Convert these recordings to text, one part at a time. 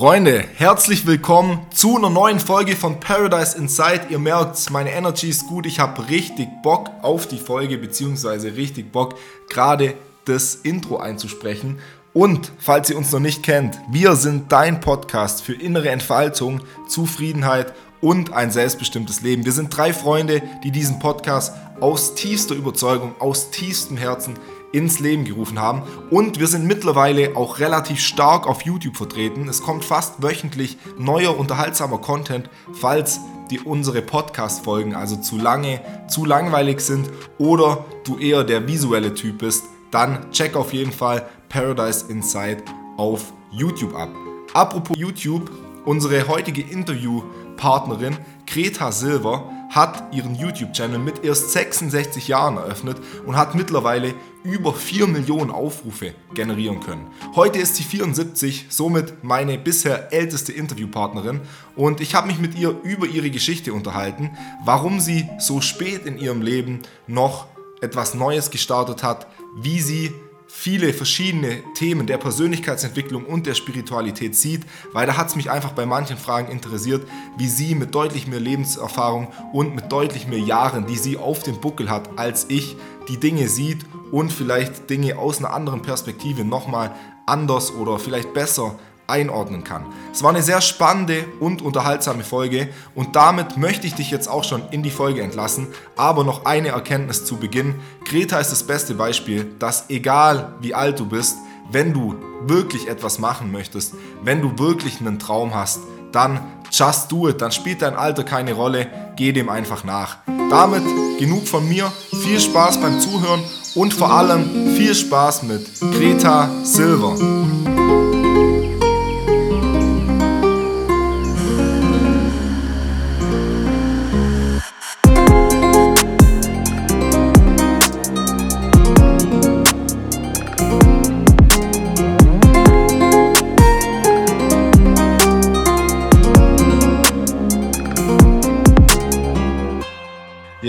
Freunde, herzlich willkommen zu einer neuen Folge von Paradise Inside. Ihr merkt, meine Energy ist gut. Ich habe richtig Bock auf die Folge, beziehungsweise richtig Bock, gerade das Intro einzusprechen. Und falls ihr uns noch nicht kennt, wir sind dein Podcast für innere Entfaltung, Zufriedenheit und ein selbstbestimmtes Leben. Wir sind drei Freunde, die diesen Podcast aus tiefster Überzeugung, aus tiefstem Herzen ins Leben gerufen haben. Und wir sind mittlerweile auch relativ stark auf YouTube vertreten. Es kommt fast wöchentlich neuer, unterhaltsamer Content, falls die unsere Podcast-Folgen also zu lange, zu langweilig sind oder du eher der visuelle Typ bist, dann check auf jeden Fall Paradise Inside auf YouTube ab. Apropos YouTube, unsere heutige Interviewpartnerin Greta Silver hat ihren YouTube-Channel mit erst 66 Jahren eröffnet und hat mittlerweile über 4 Millionen Aufrufe generieren können. Heute ist sie 74, somit meine bisher älteste Interviewpartnerin und ich habe mich mit ihr über ihre Geschichte unterhalten, warum sie so spät in ihrem Leben noch etwas Neues gestartet hat, wie sie viele verschiedene Themen der Persönlichkeitsentwicklung und der Spiritualität sieht, weil da hat es mich einfach bei manchen Fragen interessiert, wie sie mit deutlich mehr Lebenserfahrung und mit deutlich mehr Jahren, die sie auf dem Buckel hat, als ich, die Dinge sieht und vielleicht Dinge aus einer anderen Perspektive nochmal anders oder vielleicht besser einordnen kann. Es war eine sehr spannende und unterhaltsame Folge und damit möchte ich dich jetzt auch schon in die Folge entlassen. Aber noch eine Erkenntnis zu Beginn. Greta ist das beste Beispiel, dass egal wie alt du bist, wenn du wirklich etwas machen möchtest, wenn du wirklich einen Traum hast, dann just do it, dann spielt dein Alter keine Rolle, geh dem einfach nach. Damit genug von mir, viel Spaß beim Zuhören und vor allem viel Spaß mit Greta Silver.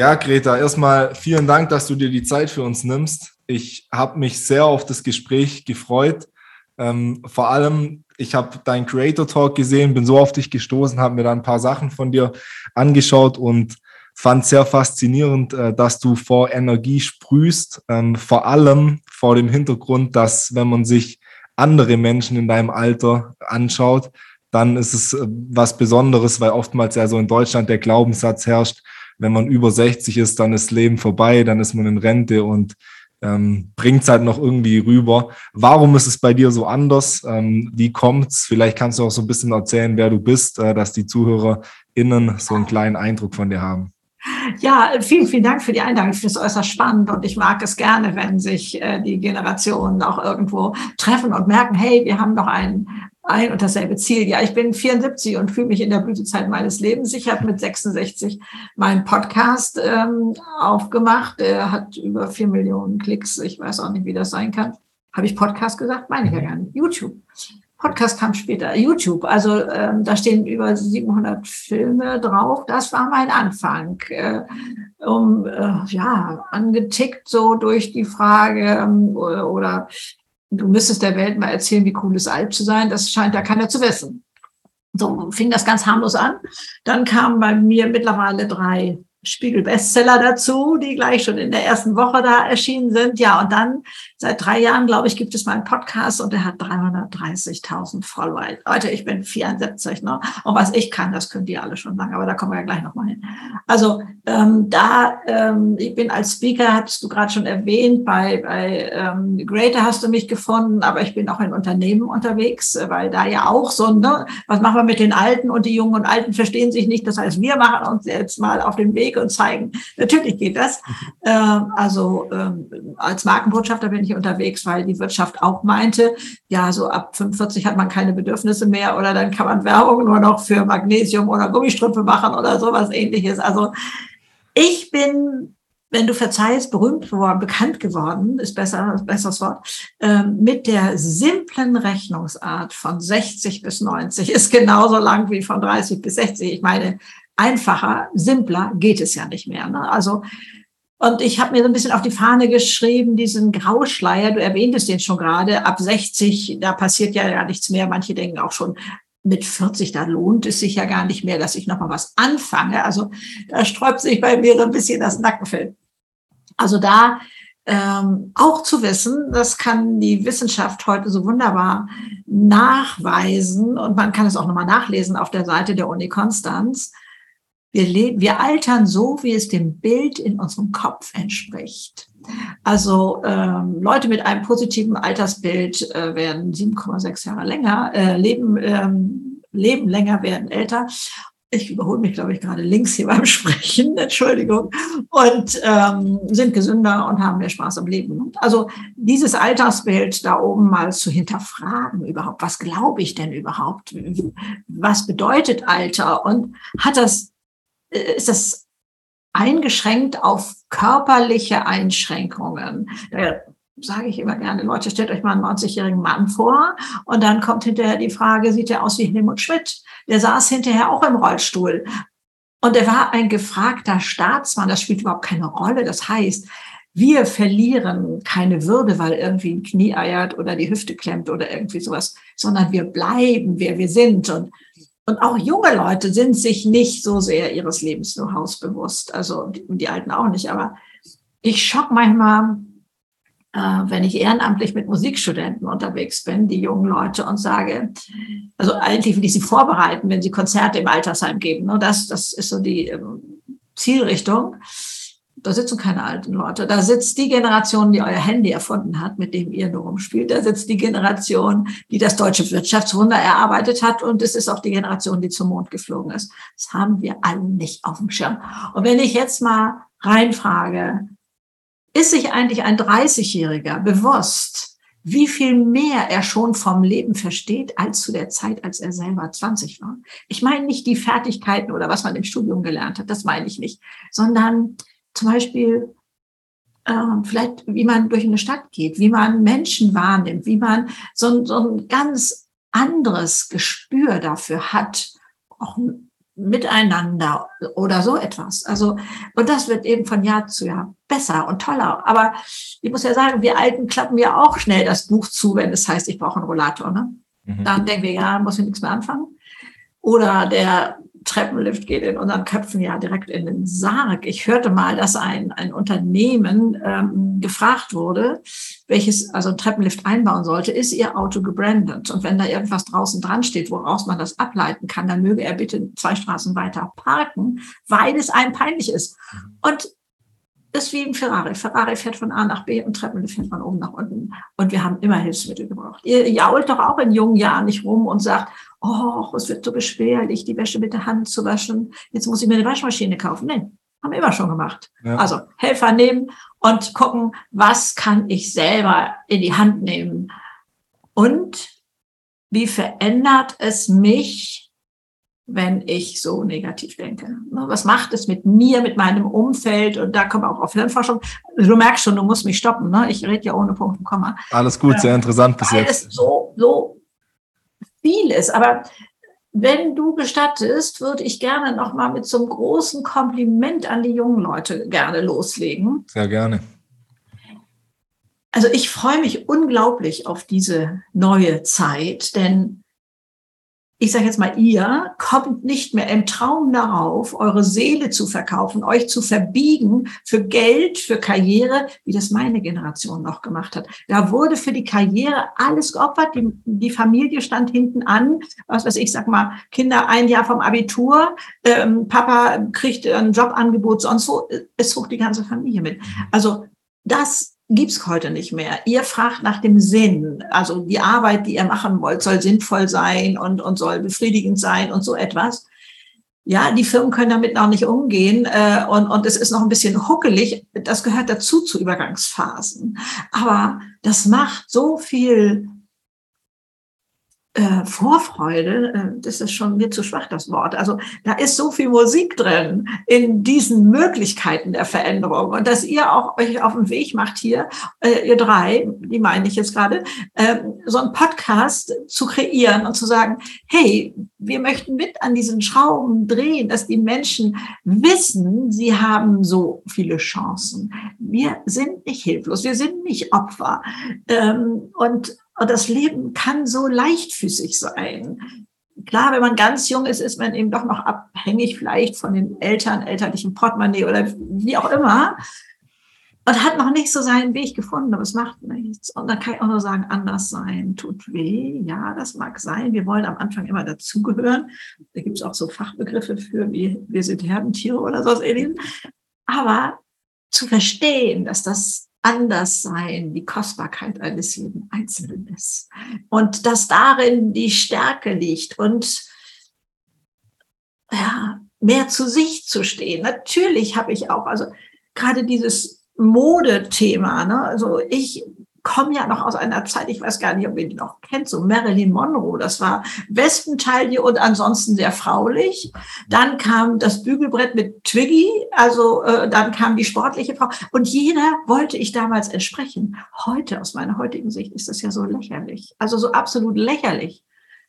Ja, Greta, erstmal vielen Dank, dass du dir die Zeit für uns nimmst. Ich habe mich sehr auf das Gespräch gefreut. Ähm, vor allem, ich habe deinen Creator Talk gesehen, bin so auf dich gestoßen, habe mir da ein paar Sachen von dir angeschaut und fand sehr faszinierend, äh, dass du vor Energie sprühst. Ähm, vor allem vor dem Hintergrund, dass wenn man sich andere Menschen in deinem Alter anschaut, dann ist es äh, was Besonderes, weil oftmals ja so in Deutschland der Glaubenssatz herrscht, wenn man über 60 ist, dann ist Leben vorbei, dann ist man in Rente und ähm, bringt es halt noch irgendwie rüber. Warum ist es bei dir so anders? Ähm, wie kommt's? Vielleicht kannst du auch so ein bisschen erzählen, wer du bist, äh, dass die ZuhörerInnen so einen kleinen Eindruck von dir haben. Ja, vielen, vielen Dank für die Einladung. Ich finde es äußerst spannend und ich mag es gerne, wenn sich äh, die Generationen auch irgendwo treffen und merken, hey, wir haben noch einen, ein und dasselbe Ziel. Ja, ich bin 74 und fühle mich in der Blütezeit meines Lebens. Ich habe mit 66 meinen Podcast ähm, aufgemacht. Er hat über vier Millionen Klicks. Ich weiß auch nicht, wie das sein kann. Habe ich Podcast gesagt? Meine ich ja gar nicht. YouTube. Podcast kam später. YouTube. Also ähm, da stehen über 700 Filme drauf. Das war mein Anfang. Äh, um, äh, ja, angetickt so durch die Frage ähm, oder du müsstest der Welt mal erzählen, wie cool es alt zu sein. Das scheint ja keiner zu wissen. So fing das ganz harmlos an. Dann kamen bei mir mittlerweile drei Spiegel-Bestseller dazu, die gleich schon in der ersten Woche da erschienen sind. Ja, und dann seit drei Jahren, glaube ich, gibt es meinen Podcast und der hat 330.000 Follower. Leute, ich bin 74, ne? Und was ich kann, das können die alle schon lange, aber da kommen wir ja gleich nochmal hin. Also ähm, da, ähm, ich bin als Speaker, hattest du gerade schon erwähnt, bei, bei ähm, Greater hast du mich gefunden, aber ich bin auch in Unternehmen unterwegs, weil da ja auch so, ne, was machen wir mit den Alten und die Jungen und Alten verstehen sich nicht. Das heißt, wir machen uns jetzt mal auf den Weg Weg und zeigen, natürlich geht das. Ähm, also ähm, als Markenbotschafter bin ich unterwegs, weil die Wirtschaft auch meinte, ja, so ab 45 hat man keine Bedürfnisse mehr oder dann kann man Werbung nur noch für Magnesium oder Gummistrümpfe machen oder sowas ähnliches. Also ich bin wenn du verzeihst, berühmt geworden, bekannt geworden, ist besser, besseres Wort, ähm, mit der simplen Rechnungsart von 60 bis 90 ist genauso lang wie von 30 bis 60. Ich meine, einfacher, simpler geht es ja nicht mehr. Ne? Also und ich habe mir so ein bisschen auf die Fahne geschrieben, diesen Grauschleier, du erwähntest den schon gerade, ab 60, da passiert ja, ja nichts mehr. Manche denken auch schon, mit 40, da lohnt es sich ja gar nicht mehr, dass ich nochmal was anfange. Also da sträubt sich bei mir so ein bisschen das Nackenfell. Also da ähm, auch zu wissen, das kann die Wissenschaft heute so wunderbar nachweisen und man kann es auch nochmal nachlesen auf der Seite der Uni Konstanz. Wir, leben, wir altern so, wie es dem Bild in unserem Kopf entspricht. Also ähm, Leute mit einem positiven Altersbild äh, werden 7,6 Jahre länger äh, leben, ähm, leben länger, werden älter. Ich überhole mich, glaube ich, gerade links hier beim Sprechen, Entschuldigung, und ähm, sind gesünder und haben mehr Spaß am Leben. Also dieses Altersbild da oben mal zu hinterfragen überhaupt, was glaube ich denn überhaupt? Was bedeutet Alter? Und hat das, ist das eingeschränkt auf körperliche Einschränkungen. Da sage ich immer gerne, Leute, stellt euch mal einen 90-jährigen Mann vor und dann kommt hinterher die Frage, sieht er aus wie Helmut Schmidt? Der saß hinterher auch im Rollstuhl. Und er war ein gefragter Staatsmann, das spielt überhaupt keine Rolle. Das heißt, wir verlieren keine Würde, weil irgendwie ein Knie eiert oder die Hüfte klemmt oder irgendwie sowas, sondern wir bleiben, wer wir sind. Und und auch junge Leute sind sich nicht so sehr ihres Lebens nur hausbewusst. Also die, Alten auch nicht. Aber ich schock manchmal, äh, wenn ich ehrenamtlich mit Musikstudenten unterwegs bin, die jungen Leute, und sage, also eigentlich will ich sie vorbereiten, wenn sie Konzerte im Altersheim geben. Ne? Das, das ist so die ähm, Zielrichtung da sitzen keine alten Leute. Da sitzt die Generation, die euer Handy erfunden hat, mit dem ihr nur rumspielt. Da sitzt die Generation, die das deutsche Wirtschaftswunder erarbeitet hat. Und es ist auch die Generation, die zum Mond geflogen ist. Das haben wir alle nicht auf dem Schirm. Und wenn ich jetzt mal reinfrage, ist sich eigentlich ein 30-Jähriger bewusst, wie viel mehr er schon vom Leben versteht als zu der Zeit, als er selber 20 war. Ich meine nicht die Fertigkeiten oder was man im Studium gelernt hat, das meine ich nicht, sondern zum Beispiel äh, vielleicht, wie man durch eine Stadt geht, wie man Menschen wahrnimmt, wie man so, so ein ganz anderes Gespür dafür hat, auch miteinander oder so etwas. Also, und das wird eben von Jahr zu Jahr besser und toller. Aber ich muss ja sagen, wir Alten klappen ja auch schnell das Buch zu, wenn es heißt, ich brauche einen Rollator. Ne? Mhm. Dann denken wir, ja, muss ich nichts mehr anfangen. Oder der Treppenlift geht in unseren Köpfen ja direkt in den Sarg. Ich hörte mal, dass ein, ein Unternehmen ähm, gefragt wurde, welches also ein Treppenlift einbauen sollte, ist ihr Auto gebrandet? Und wenn da irgendwas draußen dran steht, woraus man das ableiten kann, dann möge er bitte zwei Straßen weiter parken, weil es einem peinlich ist. Mhm. Und ist wie ein Ferrari. Ferrari fährt von A nach B und Treppenlift fährt von oben nach unten. Und wir haben immer Hilfsmittel gebraucht. Ihr jault doch auch in jungen Jahren nicht rum und sagt, oh, es wird so beschwerlich, die Wäsche mit der Hand zu waschen. Jetzt muss ich mir eine Waschmaschine kaufen. Nein, haben wir immer schon gemacht. Ja. Also Helfer nehmen und gucken, was kann ich selber in die Hand nehmen. Und wie verändert es mich, wenn ich so negativ denke. Ne, was macht es mit mir, mit meinem Umfeld? Und da kommen wir auch auf Hirnforschung. Du merkst schon, du musst mich stoppen. Ne? Ich rede ja ohne Punkt und Komma. Alles gut, sehr interessant bis Weil jetzt. Es so, so viel ist. Aber wenn du gestattest, würde ich gerne noch mal mit so einem großen Kompliment an die jungen Leute gerne loslegen. Sehr gerne. Also ich freue mich unglaublich auf diese neue Zeit, denn ich sage jetzt mal, ihr kommt nicht mehr im Traum darauf, eure Seele zu verkaufen, euch zu verbiegen für Geld, für Karriere, wie das meine Generation noch gemacht hat. Da wurde für die Karriere alles geopfert. Die, die Familie stand hinten an. Was weiß ich, sag mal, Kinder ein Jahr vom Abitur, ähm, Papa kriegt ein Jobangebot, sonst wo. Es zog die ganze Familie mit. Also das gibt's heute nicht mehr. Ihr fragt nach dem Sinn. Also die Arbeit, die ihr machen wollt, soll sinnvoll sein und, und soll befriedigend sein und so etwas. Ja, die Firmen können damit noch nicht umgehen äh, und, und es ist noch ein bisschen huckelig. Das gehört dazu zu Übergangsphasen. Aber das macht so viel äh, Vorfreude, äh, das ist schon mir zu schwach, das Wort. Also da ist so viel Musik drin in diesen Möglichkeiten der Veränderung und dass ihr auch euch auf den Weg macht hier, äh, ihr drei, die meine ich jetzt gerade, äh, so einen Podcast zu kreieren und zu sagen, hey, wir möchten mit an diesen Schrauben drehen, dass die Menschen wissen, sie haben so viele Chancen. Wir sind nicht hilflos, wir sind nicht Opfer. Ähm, und und das Leben kann so leichtfüßig sein. klar, wenn man ganz jung ist, ist man eben doch noch abhängig vielleicht von den Eltern, elterlichen Portemonnaie oder wie auch immer. Und hat noch nicht so seinen Weg gefunden, aber es macht nichts. Und dann kann ich auch nur sagen, anders sein tut weh. Ja, das mag sein. Wir wollen am Anfang immer dazugehören. Da gibt es auch so Fachbegriffe für, wie wir sind Herdentiere oder so ähnliches. Aber zu verstehen, dass das Anderssein, die Kostbarkeit eines jeden Einzelnen ist. Und dass darin die Stärke liegt und ja, mehr zu sich zu stehen. Natürlich habe ich auch, also gerade dieses Modethema, ne? also ich komme ja noch aus einer Zeit, ich weiß gar nicht, ob ihr die noch kennt, so Marilyn Monroe. Das war Westentaille und ansonsten sehr fraulich. Dann kam das Bügelbrett mit Twiggy, also äh, dann kam die sportliche Frau. Und jeder wollte ich damals entsprechen. Heute, aus meiner heutigen Sicht, ist das ja so lächerlich. Also so absolut lächerlich.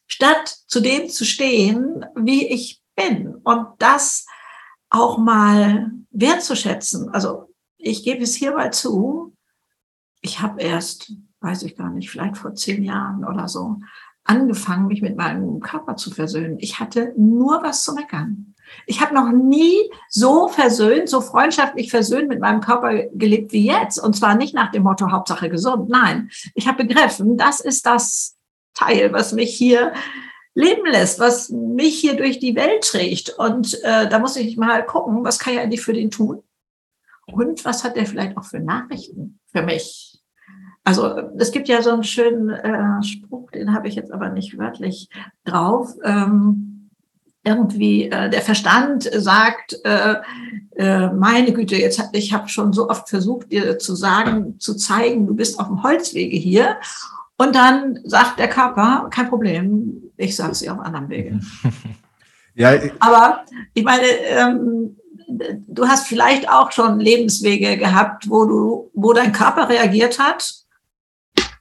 Statt zu dem zu stehen, wie ich bin und das auch mal wertzuschätzen. Also ich gebe es hierbei zu, ich habe erst, weiß ich gar nicht, vielleicht vor zehn Jahren oder so, angefangen, mich mit meinem Körper zu versöhnen. Ich hatte nur was zu meckern. Ich habe noch nie so versöhnt, so freundschaftlich versöhnt mit meinem Körper gelebt wie jetzt. Und zwar nicht nach dem Motto Hauptsache gesund. Nein, ich habe begriffen, das ist das Teil, was mich hier leben lässt, was mich hier durch die Welt trägt. Und äh, da muss ich mal gucken, was kann ich eigentlich für den tun? Und was hat er vielleicht auch für Nachrichten für mich? Also es gibt ja so einen schönen äh, Spruch, den habe ich jetzt aber nicht wörtlich drauf. Ähm, irgendwie äh, der Verstand sagt, äh, äh, meine Güte, jetzt hab, ich habe schon so oft versucht, dir zu sagen, zu zeigen, du bist auf dem Holzwege hier. Und dann sagt der Körper, kein Problem, ich sage es dir auf anderen Wege. ja, aber ich meine, ähm, du hast vielleicht auch schon Lebenswege gehabt, wo du, wo dein Körper reagiert hat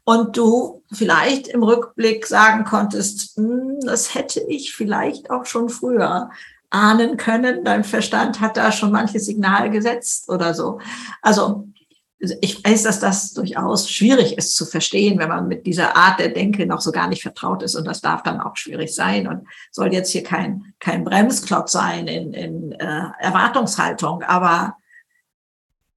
und du vielleicht im Rückblick sagen konntest, hm, das hätte ich vielleicht auch schon früher ahnen können. Dein Verstand hat da schon manches Signal gesetzt oder so. Also ich weiß, dass das durchaus schwierig ist zu verstehen, wenn man mit dieser Art der Denke noch so gar nicht vertraut ist. Und das darf dann auch schwierig sein und soll jetzt hier kein, kein Bremsklotz sein in, in äh, Erwartungshaltung. Aber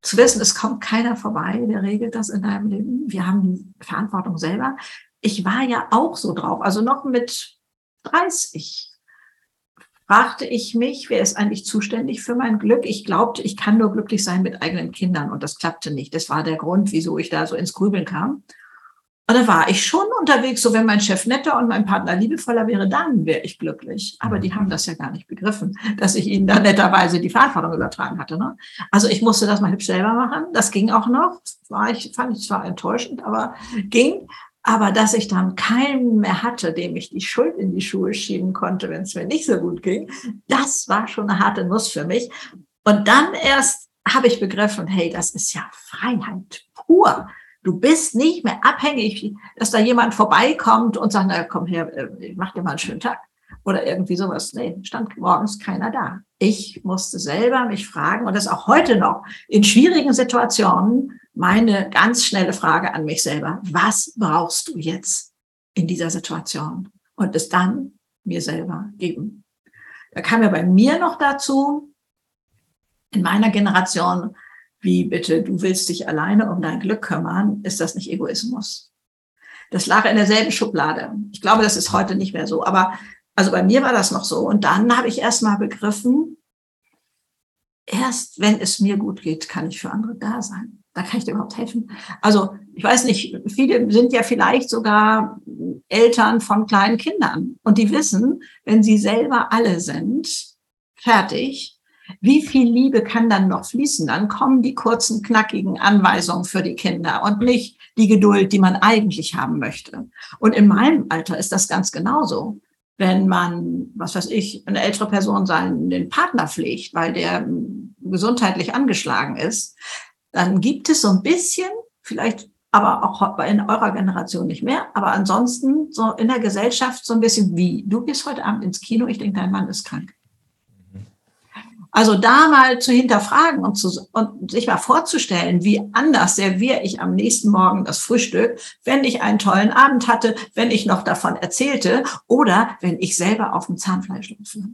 zu wissen, es kommt keiner vorbei, der regelt das in deinem Leben. Wir haben die Verantwortung selber. Ich war ja auch so drauf, also noch mit 30 fragte ich mich, wer ist eigentlich zuständig für mein Glück? Ich glaubte, ich kann nur glücklich sein mit eigenen Kindern und das klappte nicht. Das war der Grund, wieso ich da so ins Grübeln kam. Und da war ich schon unterwegs, so wenn mein Chef netter und mein Partner liebevoller wäre, dann wäre ich glücklich. Aber die haben das ja gar nicht begriffen, dass ich ihnen da netterweise die Verantwortung übertragen hatte. Ne? Also ich musste das mal hübsch selber machen. Das ging auch noch. War ich, fand ich zwar enttäuschend, aber ging. Aber dass ich dann keinen mehr hatte, dem ich die Schuld in die Schuhe schieben konnte, wenn es mir nicht so gut ging, das war schon eine harte Nuss für mich. Und dann erst habe ich begriffen, hey, das ist ja Freiheit pur Du bist nicht mehr abhängig, dass da jemand vorbeikommt und sagt, na komm her, äh, ich mach dir mal einen schönen Tag. Oder irgendwie sowas. Nee, stand morgens keiner da. Ich musste selber mich fragen und das auch heute noch in schwierigen Situationen meine ganz schnelle Frage an mich selber. Was brauchst du jetzt in dieser Situation? Und es dann mir selber geben. Da kam ja bei mir noch dazu, in meiner Generation wie bitte, du willst dich alleine um dein Glück kümmern, ist das nicht Egoismus? Das lag in derselben Schublade. Ich glaube, das ist heute nicht mehr so. Aber also bei mir war das noch so. Und dann habe ich erst mal begriffen, erst wenn es mir gut geht, kann ich für andere da sein. Da kann ich dir überhaupt helfen. Also ich weiß nicht, viele sind ja vielleicht sogar Eltern von kleinen Kindern und die wissen, wenn sie selber alle sind, fertig, wie viel Liebe kann dann noch fließen? Dann kommen die kurzen, knackigen Anweisungen für die Kinder und nicht die Geduld, die man eigentlich haben möchte. Und in meinem Alter ist das ganz genauso. Wenn man, was weiß ich, eine ältere Person seinen den Partner pflegt, weil der gesundheitlich angeschlagen ist, dann gibt es so ein bisschen, vielleicht aber auch in eurer Generation nicht mehr, aber ansonsten so in der Gesellschaft so ein bisschen wie, du gehst heute Abend ins Kino, ich denke, dein Mann ist krank. Also da mal zu hinterfragen und, zu, und sich mal vorzustellen, wie anders serviere ich am nächsten Morgen das Frühstück, wenn ich einen tollen Abend hatte, wenn ich noch davon erzählte oder wenn ich selber auf dem Zahnfleisch laufe.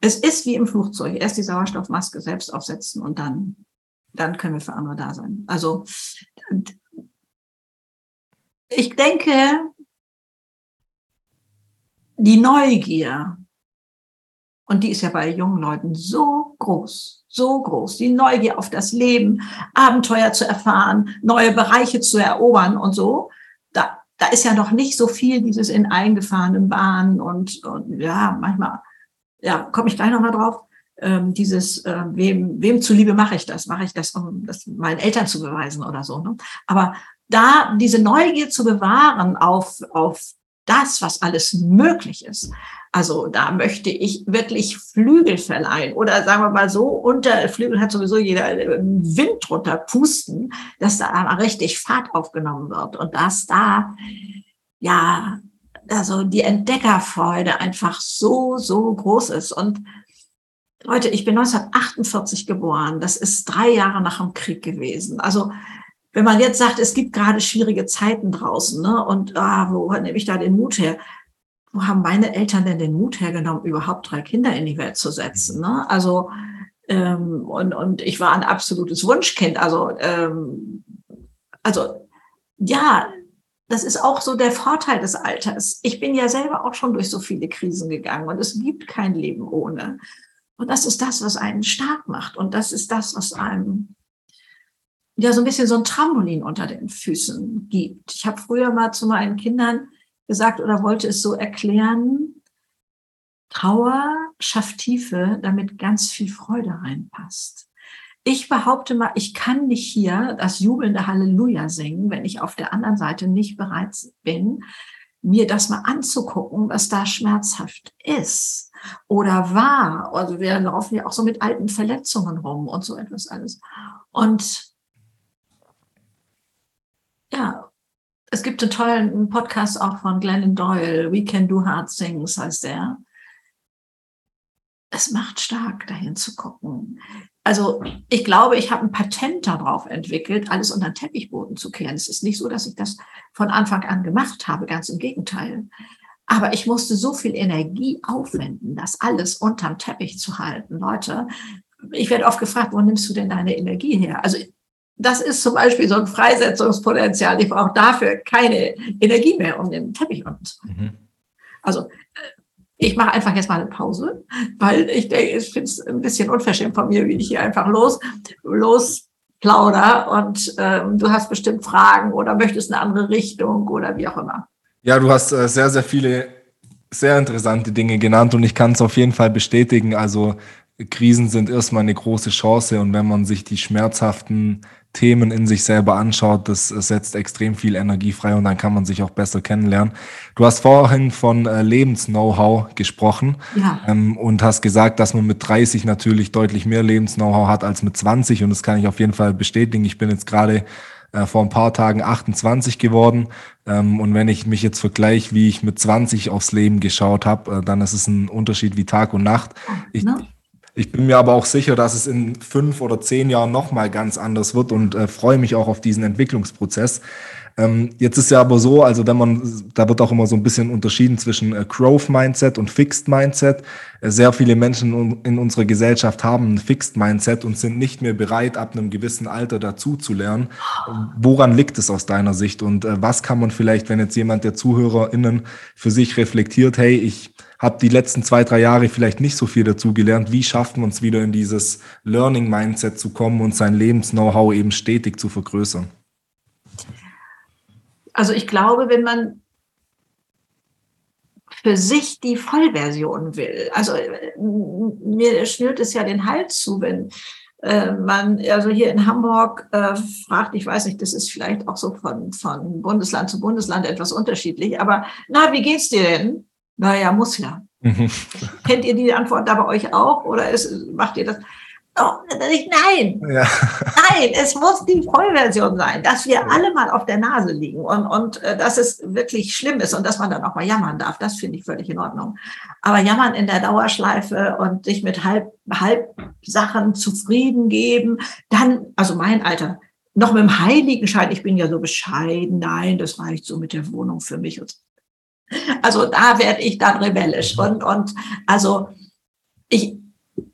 Es ist wie im Flugzeug. Erst die Sauerstoffmaske selbst aufsetzen und dann, dann können wir für andere da sein. Also ich denke, die Neugier, und die ist ja bei jungen Leuten so groß, so groß, die Neugier auf das Leben, Abenteuer zu erfahren, neue Bereiche zu erobern und so, da, da ist ja noch nicht so viel dieses in eingefahrenen Bahnen und, und ja, manchmal, ja, komme ich gleich nochmal drauf, ähm, dieses, äh, wem, wem zuliebe mache ich das? Mache ich das, um das meinen Eltern zu beweisen oder so. Ne? Aber da diese Neugier zu bewahren auf, auf das, was alles möglich ist. Also da möchte ich wirklich Flügel verleihen oder sagen wir mal so, unter Flügel hat sowieso jeder äh, Wind drunter pusten, dass da richtig Fahrt aufgenommen wird und dass da, ja, also die Entdeckerfreude einfach so, so groß ist. Und Leute, ich bin 1948 geboren. Das ist drei Jahre nach dem Krieg gewesen. Also wenn man jetzt sagt, es gibt gerade schwierige Zeiten draußen, ne? Und ah, wo nehme ich da den Mut her? Wo haben meine Eltern denn den Mut hergenommen, überhaupt drei Kinder in die Welt zu setzen? Ne? Also ähm, und, und ich war ein absolutes Wunschkind. Also, ähm, also ja, das ist auch so der Vorteil des Alters. Ich bin ja selber auch schon durch so viele Krisen gegangen und es gibt kein Leben ohne. Und das ist das, was einen stark macht. Und das ist das, was einem ja so ein bisschen so ein Trampolin unter den Füßen gibt. Ich habe früher mal zu meinen Kindern gesagt oder wollte es so erklären, Trauer schafft Tiefe, damit ganz viel Freude reinpasst. Ich behaupte mal, ich kann nicht hier das jubelnde Halleluja singen, wenn ich auf der anderen Seite nicht bereit bin, mir das mal anzugucken, was da schmerzhaft ist oder war. Also wir laufen ja auch so mit alten Verletzungen rum und so etwas alles. Und ja, es gibt einen tollen Podcast auch von Glennon Doyle, We Can Do Hard Things heißt der. Es macht stark, dahin zu gucken. Also ich glaube, ich habe ein Patent darauf entwickelt, alles unter den Teppichboden zu kehren. Es ist nicht so, dass ich das von Anfang an gemacht habe, ganz im Gegenteil. Aber ich musste so viel Energie aufwenden, das alles unterm Teppich zu halten. Leute, ich werde oft gefragt, wo nimmst du denn deine Energie her? Also das ist zum Beispiel so ein Freisetzungspotenzial. Ich brauche dafür keine Energie mehr um den Teppich und mhm. Also äh, ich mache einfach jetzt mal eine Pause, weil ich denke, ich finde es ein bisschen unverschämt von mir, wie ich hier einfach los, los plauder und ähm, du hast bestimmt Fragen oder möchtest eine andere Richtung oder wie auch immer. Ja, du hast äh, sehr, sehr viele sehr interessante Dinge genannt und ich kann es auf jeden Fall bestätigen. Also Krisen sind erstmal eine große Chance und wenn man sich die schmerzhaften Themen in sich selber anschaut, das setzt extrem viel Energie frei und dann kann man sich auch besser kennenlernen. Du hast vorhin von äh, Lebens-Know-how gesprochen ja. ähm, und hast gesagt, dass man mit 30 natürlich deutlich mehr Lebens-Know-how hat als mit 20 und das kann ich auf jeden Fall bestätigen. Ich bin jetzt gerade äh, vor ein paar Tagen 28 geworden ähm, und wenn ich mich jetzt vergleiche, wie ich mit 20 aufs Leben geschaut habe, äh, dann ist es ein Unterschied wie Tag und Nacht. Ich, ne? Ich bin mir aber auch sicher, dass es in fünf oder zehn Jahren nochmal ganz anders wird und äh, freue mich auch auf diesen Entwicklungsprozess. Ähm, jetzt ist ja aber so, also wenn man, da wird auch immer so ein bisschen unterschieden zwischen äh, Growth Mindset und Fixed Mindset. Äh, sehr viele Menschen in unserer Gesellschaft haben ein Fixed Mindset und sind nicht mehr bereit, ab einem gewissen Alter dazu zu lernen. Woran liegt es aus deiner Sicht und äh, was kann man vielleicht, wenn jetzt jemand der ZuhörerInnen für sich reflektiert, hey, ich habe die letzten zwei, drei Jahre vielleicht nicht so viel dazu gelernt. Wie schafft man es wieder in dieses Learning-Mindset zu kommen und sein Lebens-Know-how eben stetig zu vergrößern? Also ich glaube, wenn man für sich die Vollversion will, also mir schnürt es ja den Hals zu, wenn äh, man also hier in Hamburg äh, fragt, ich weiß nicht, das ist vielleicht auch so von, von Bundesland zu Bundesland etwas unterschiedlich, aber na, wie geht's dir denn? Naja, muss ja. Mhm. Kennt ihr die Antwort da bei euch auch oder ist, macht ihr das? Oh, nein, ja. nein, es muss die Vollversion sein, dass wir alle mal auf der Nase liegen und, und äh, dass es wirklich schlimm ist und dass man dann auch mal jammern darf. Das finde ich völlig in Ordnung. Aber jammern in der Dauerschleife und sich mit halb, halb Sachen zufrieden geben, dann, also mein Alter, noch mit dem Heiligenschein, ich bin ja so bescheiden, nein, das reicht so mit der Wohnung für mich. Also da werde ich dann rebellisch und, und also ich,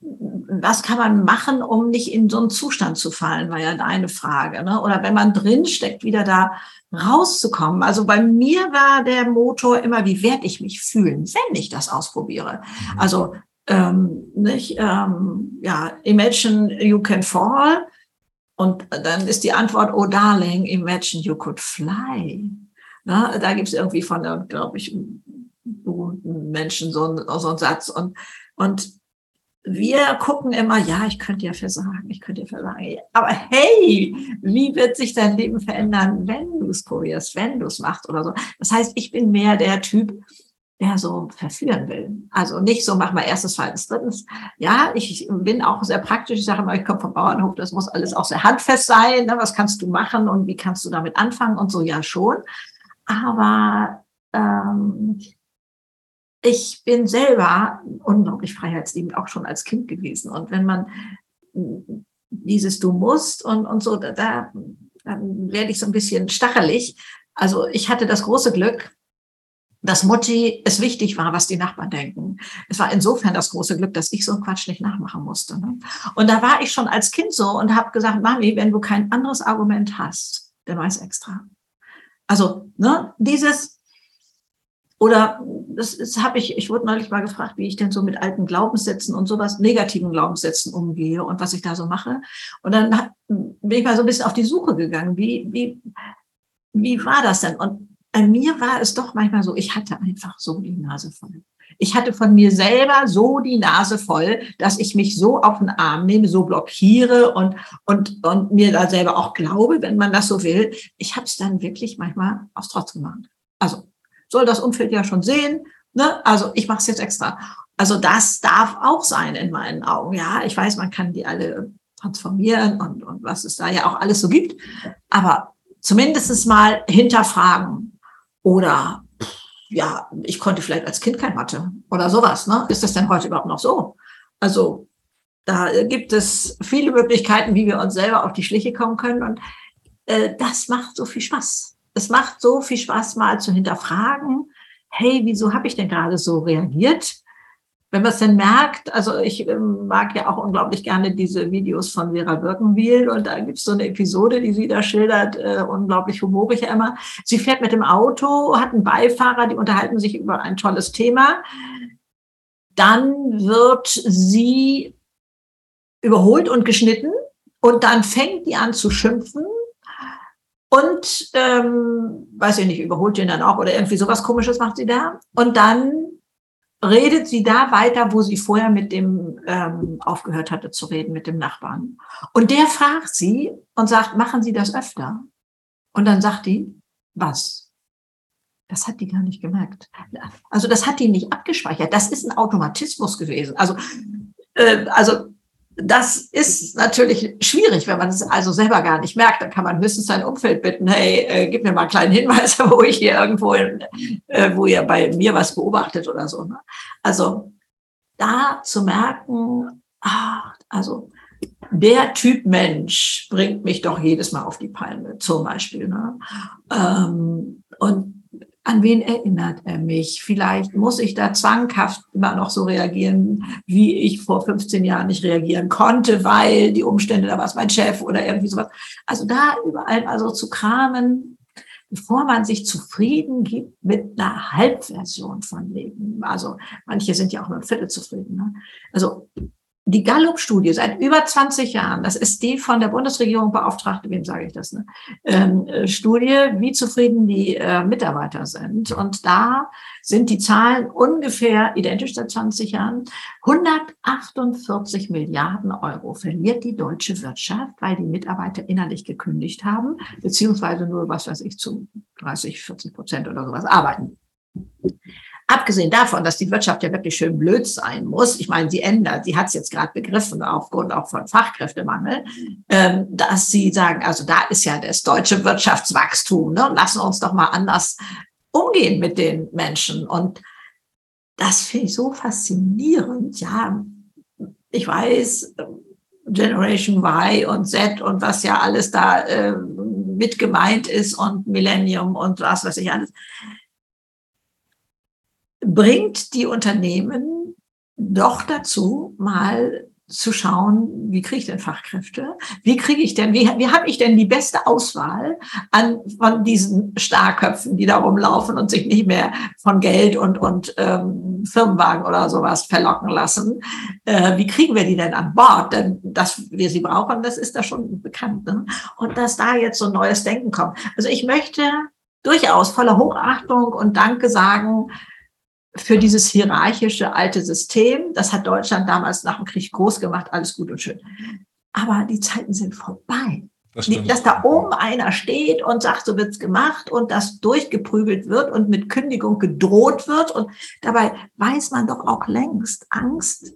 was kann man machen, um nicht in so einen Zustand zu fallen, war ja eine Frage. Ne? Oder wenn man drinsteckt, wieder da rauszukommen. Also bei mir war der Motor immer, wie werde ich mich fühlen, wenn ich das ausprobiere. Mhm. Also ähm, nicht, ähm, ja, imagine you can fall. Und dann ist die Antwort, oh darling, imagine you could fly. Na, da gibt es irgendwie von, glaube ich, berühmten Menschen so, so einen Satz. Und, und wir gucken immer, ja, ich könnte ja versagen, ich könnte ja versagen. Aber hey, wie wird sich dein Leben verändern, wenn du es probierst, wenn du es machst oder so? Das heißt, ich bin mehr der Typ, der so verführen will. Also nicht so, mach mal erstes, zweites, drittens. Ja, ich bin auch sehr praktisch. Ich sage immer, ich komme vom Bauernhof, das muss alles auch sehr handfest sein. Ne? Was kannst du machen und wie kannst du damit anfangen und so, ja schon. Aber ähm, ich bin selber unglaublich freiheitsliebend, auch schon als Kind gewesen. Und wenn man dieses Du musst und, und so, da, da dann werde ich so ein bisschen stachelig. Also ich hatte das große Glück, dass Mutti es wichtig war, was die Nachbarn denken. Es war insofern das große Glück, dass ich so einen Quatsch nicht nachmachen musste. Ne? Und da war ich schon als Kind so und habe gesagt, Mami, wenn du kein anderes Argument hast, dann weiß extra. Also ne, dieses, oder das, das habe ich, ich wurde neulich mal gefragt, wie ich denn so mit alten Glaubenssätzen und sowas, negativen Glaubenssätzen umgehe und was ich da so mache. Und dann bin ich mal so ein bisschen auf die Suche gegangen. Wie, wie, wie war das denn? Und bei mir war es doch manchmal so, ich hatte einfach so die Nase voll. Ich hatte von mir selber so die Nase voll, dass ich mich so auf den Arm nehme, so blockiere und, und, und mir da selber auch glaube, wenn man das so will. Ich habe es dann wirklich manchmal aufs Trotz gemacht. Also soll das Umfeld ja schon sehen. Ne? Also ich mache es jetzt extra. Also das darf auch sein in meinen Augen. Ja, ich weiß, man kann die alle transformieren und, und was es da ja auch alles so gibt. Aber zumindest mal hinterfragen oder ja, ich konnte vielleicht als Kind kein Mathe oder sowas. Ne? Ist das denn heute überhaupt noch so? Also da gibt es viele Möglichkeiten, wie wir uns selber auf die Schliche kommen können. Und äh, das macht so viel Spaß es macht so viel Spaß, mal zu hinterfragen, hey, wieso habe ich denn gerade so reagiert? Wenn man es dann merkt, also ich ähm, mag ja auch unglaublich gerne diese Videos von Vera Birkenwiel und da gibt es so eine Episode, die sie da schildert, äh, unglaublich humorig immer. Sie fährt mit dem Auto, hat einen Beifahrer, die unterhalten sich über ein tolles Thema. Dann wird sie überholt und geschnitten und dann fängt die an zu schimpfen und, ähm, weiß ich nicht, überholt den dann auch oder irgendwie sowas komisches macht sie da. Und dann redet sie da weiter, wo sie vorher mit dem ähm, aufgehört hatte zu reden, mit dem Nachbarn. Und der fragt sie und sagt, machen Sie das öfter? Und dann sagt die, was? Das hat die gar nicht gemerkt. Also das hat die nicht abgespeichert. Das ist ein Automatismus gewesen. Also, äh, also das ist natürlich schwierig, wenn man es also selber gar nicht merkt. Dann kann man höchstens sein Umfeld bitten, hey, äh, gib mir mal einen kleinen Hinweis, wo ich hier irgendwo, äh, wo ihr bei mir was beobachtet oder so. Ne? Also da zu merken, ach, also der Typ Mensch bringt mich doch jedes Mal auf die Palme, zum Beispiel. Ne? Ähm, und an wen erinnert er mich? Vielleicht muss ich da zwanghaft immer noch so reagieren, wie ich vor 15 Jahren nicht reagieren konnte, weil die Umstände, da war es mein Chef oder irgendwie sowas. Also da überall also zu kramen, bevor man sich zufrieden gibt mit einer Halbversion von Leben. Also manche sind ja auch nur ein Viertel zufrieden. Ne? Also die Gallup-Studie seit über 20 Jahren, das ist die von der Bundesregierung beauftragte, wem sage ich das, ne? Ähm, äh, Studie, wie zufrieden die äh, Mitarbeiter sind. Und da sind die Zahlen ungefähr identisch seit 20 Jahren. 148 Milliarden Euro verliert die deutsche Wirtschaft, weil die Mitarbeiter innerlich gekündigt haben, beziehungsweise nur, was weiß ich, zu 30, 40 Prozent oder sowas arbeiten. Abgesehen davon, dass die Wirtschaft ja wirklich schön blöd sein muss, ich meine, sie ändert, sie hat es jetzt gerade begriffen, aufgrund auch von Fachkräftemangel, ähm, dass sie sagen, also da ist ja das deutsche Wirtschaftswachstum, ne? lassen uns doch mal anders umgehen mit den Menschen. Und das finde ich so faszinierend. Ja, ich weiß, Generation Y und Z und was ja alles da äh, mit gemeint ist und Millennium und was weiß ich alles, bringt die Unternehmen doch dazu, mal zu schauen, wie kriege ich denn Fachkräfte? Wie kriege ich denn, wie, wie habe ich denn die beste Auswahl an von diesen Starköpfen, die da rumlaufen und sich nicht mehr von Geld und, und ähm, Firmenwagen oder sowas verlocken lassen? Äh, wie kriegen wir die denn an Bord? Denn dass wir sie brauchen, das ist da schon bekannt. Ne? Und dass da jetzt so ein neues Denken kommt. Also ich möchte durchaus voller Hochachtung und Danke sagen für dieses hierarchische alte System. Das hat Deutschland damals nach dem Krieg groß gemacht, alles gut und schön. Aber die Zeiten sind vorbei. Das dass da oben einer steht und sagt, so wird's gemacht und das durchgeprügelt wird und mit Kündigung gedroht wird. Und dabei weiß man doch auch längst, Angst,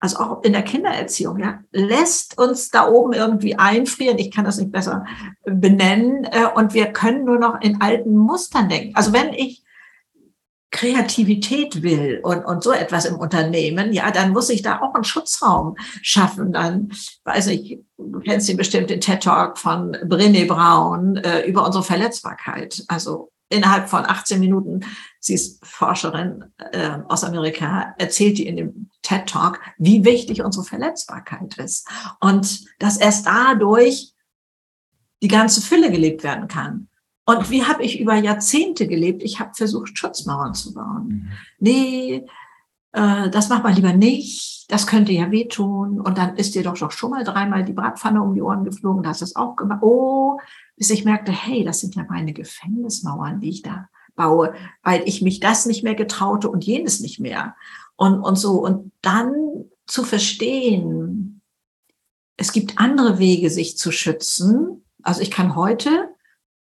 also auch in der Kindererziehung, ja, lässt uns da oben irgendwie einfrieren. Ich kann das nicht besser benennen. Äh, und wir können nur noch in alten Mustern denken. Also wenn ich Kreativität will und, und so etwas im Unternehmen, ja, dann muss ich da auch einen Schutzraum schaffen. Dann, weiß ich, du kennst den bestimmt den TED Talk von Brené Brown äh, über unsere Verletzbarkeit. Also innerhalb von 18 Minuten, sie ist Forscherin äh, aus Amerika, erzählt die in dem TED Talk, wie wichtig unsere Verletzbarkeit ist. Und dass erst dadurch die ganze Fülle gelebt werden kann. Und wie habe ich über Jahrzehnte gelebt? Ich habe versucht, Schutzmauern zu bauen. Mhm. Nee, äh, das macht man lieber nicht. Das könnte ja wehtun. Und dann ist dir doch schon mal dreimal die Bratpfanne um die Ohren geflogen. Da hast du es auch gemacht. Oh, bis ich merkte, hey, das sind ja meine Gefängnismauern, die ich da baue, weil ich mich das nicht mehr getraute und jenes nicht mehr. Und, und so. Und dann zu verstehen, es gibt andere Wege, sich zu schützen. Also ich kann heute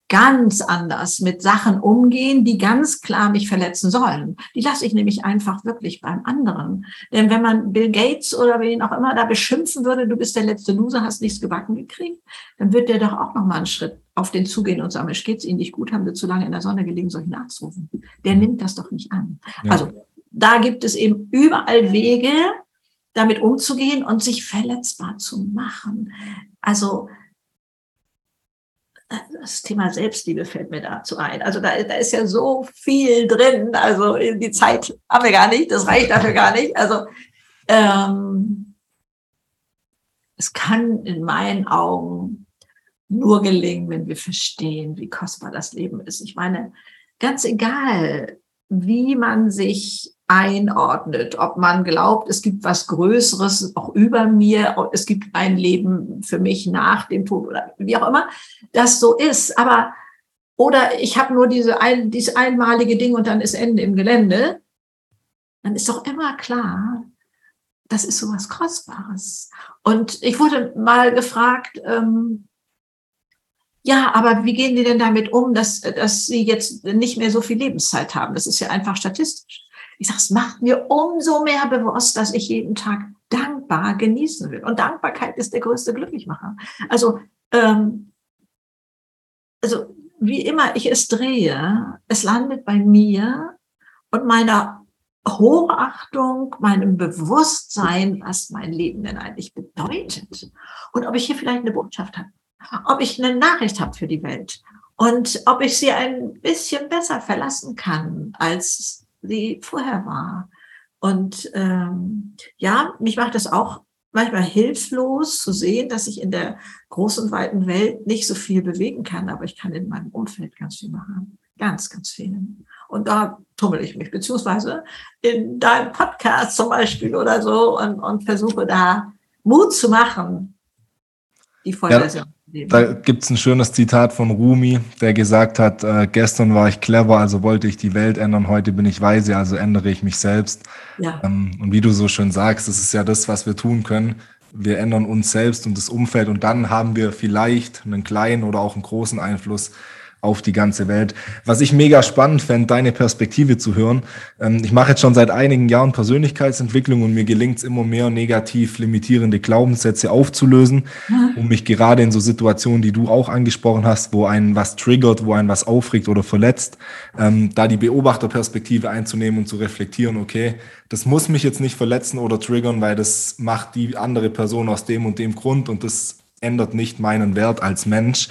ganz anders mit Sachen umgehen, die ganz klar mich verletzen sollen. Die lasse ich nämlich einfach wirklich beim anderen. Denn wenn man Bill Gates oder wen auch immer da beschimpfen würde, du bist der letzte Loser, hast nichts gebacken gekriegt, dann wird der doch auch noch mal einen Schritt auf den zugehen und sagen, Mensch, geht's Ihnen nicht gut, haben Sie zu lange in der Sonne gelegen, soll ich nachrufen? Der nimmt das doch nicht an. Ja. Also da gibt es eben überall Wege, damit umzugehen und sich verletzbar zu machen. Also das Thema Selbstliebe fällt mir dazu ein. Also da, da ist ja so viel drin. Also die Zeit haben wir gar nicht, das reicht dafür gar nicht. Also ähm, es kann in meinen Augen nur gelingen, wenn wir verstehen, wie kostbar das Leben ist. Ich meine, ganz egal, wie man sich einordnet, ob man glaubt, es gibt was Größeres auch über mir, es gibt ein Leben für mich nach dem Tod oder wie auch immer das so ist. Aber oder ich habe nur diese ein, dieses einmalige Ding und dann ist Ende im Gelände, dann ist doch immer klar, das ist so was Kostbares. Und ich wurde mal gefragt, ähm, ja, aber wie gehen die denn damit um, dass, dass sie jetzt nicht mehr so viel Lebenszeit haben? Das ist ja einfach statistisch. Ich sage, es macht mir umso mehr bewusst, dass ich jeden Tag dankbar genießen will. Und Dankbarkeit ist der größte Glücklichmacher. Also, ähm, also wie immer ich es drehe, es landet bei mir und meiner Hochachtung, meinem Bewusstsein, was mein Leben denn eigentlich bedeutet. Und ob ich hier vielleicht eine Botschaft habe, ob ich eine Nachricht habe für die Welt und ob ich sie ein bisschen besser verlassen kann, als sie vorher war. Und ähm, ja, mich macht das auch manchmal hilflos zu sehen, dass ich in der großen, weiten Welt nicht so viel bewegen kann, aber ich kann in meinem Umfeld ganz viel machen. Ganz, ganz viel. Und da tummel ich mich, beziehungsweise in deinem Podcast zum Beispiel oder so und, und versuche da Mut zu machen, die Vollversion. Ja. Da gibt es ein schönes Zitat von Rumi, der gesagt hat, äh, gestern war ich clever, also wollte ich die Welt ändern, heute bin ich weise, also ändere ich mich selbst. Ja. Ähm, und wie du so schön sagst, das ist ja das, was wir tun können. Wir ändern uns selbst und das Umfeld und dann haben wir vielleicht einen kleinen oder auch einen großen Einfluss auf die ganze Welt. Was ich mega spannend fände, deine Perspektive zu hören. Ähm, ich mache jetzt schon seit einigen Jahren Persönlichkeitsentwicklung und mir gelingt es immer mehr, negativ limitierende Glaubenssätze aufzulösen, um mich gerade in so Situationen, die du auch angesprochen hast, wo einen was triggert, wo einen was aufregt oder verletzt, ähm, da die Beobachterperspektive einzunehmen und zu reflektieren, okay, das muss mich jetzt nicht verletzen oder triggern, weil das macht die andere Person aus dem und dem Grund und das ändert nicht meinen Wert als Mensch.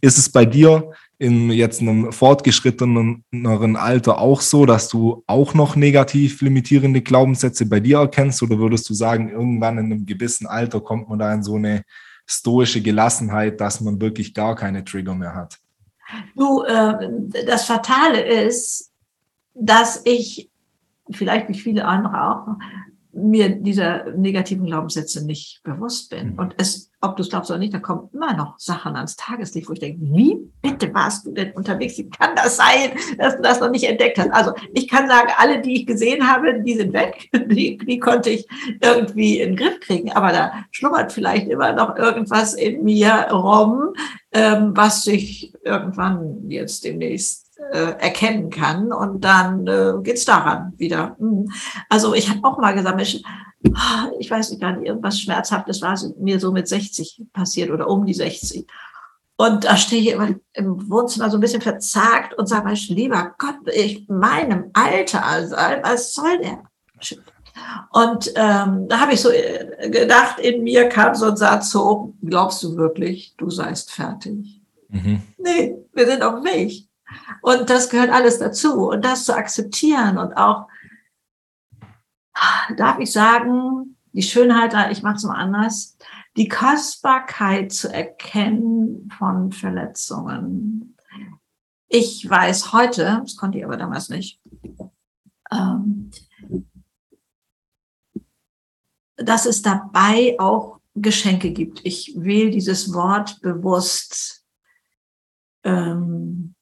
Ist es bei dir in jetzt einem fortgeschritteneren Alter auch so, dass du auch noch negativ limitierende Glaubenssätze bei dir erkennst? Oder würdest du sagen, irgendwann in einem gewissen Alter kommt man da in so eine stoische Gelassenheit, dass man wirklich gar keine Trigger mehr hat? Du, äh, das Fatale ist, dass ich, vielleicht wie viele andere auch, mir dieser negativen Glaubenssätze nicht bewusst bin. Mhm. Und es, ob du es glaubst oder nicht, da kommen immer noch Sachen ans Tageslicht, wo ich denke, wie bitte warst du denn unterwegs? Wie kann das sein, dass du das noch nicht entdeckt hast? Also ich kann sagen, alle, die ich gesehen habe, die sind weg. Die, die konnte ich irgendwie in den Griff kriegen. Aber da schlummert vielleicht immer noch irgendwas in mir rum, ähm, was sich irgendwann jetzt demnächst äh, erkennen kann und dann äh, geht's daran wieder. Mhm. Also ich habe auch mal gesagt, ich weiß nicht gar nicht, irgendwas Schmerzhaftes war mir so mit 60 passiert oder um die 60. Und da stehe ich immer im Wohnzimmer so ein bisschen verzagt und sage, lieber Gott, ich meinem Alter, also, was soll der? Und ähm, da habe ich so äh, gedacht, in mir kam so ein Satz hoch, glaubst du wirklich, du seist fertig? Mhm. Nee, wir sind auf dem Weg. Und das gehört alles dazu. Und das zu akzeptieren und auch, darf ich sagen, die Schönheit, ich mache es mal anders, die Kostbarkeit zu erkennen von Verletzungen. Ich weiß heute, das konnte ich aber damals nicht, ähm, dass es dabei auch Geschenke gibt. Ich wähle dieses Wort bewusst. Ähm,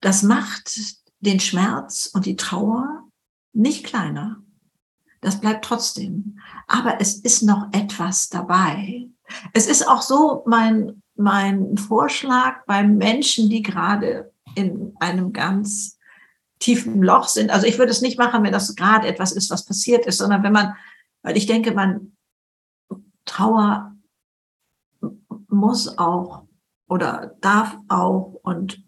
das macht den Schmerz und die Trauer nicht kleiner. Das bleibt trotzdem. Aber es ist noch etwas dabei. Es ist auch so mein, mein Vorschlag bei Menschen, die gerade in einem ganz tiefen Loch sind. Also ich würde es nicht machen, wenn das gerade etwas ist, was passiert ist, sondern wenn man, weil ich denke, man Trauer muss auch oder darf auch und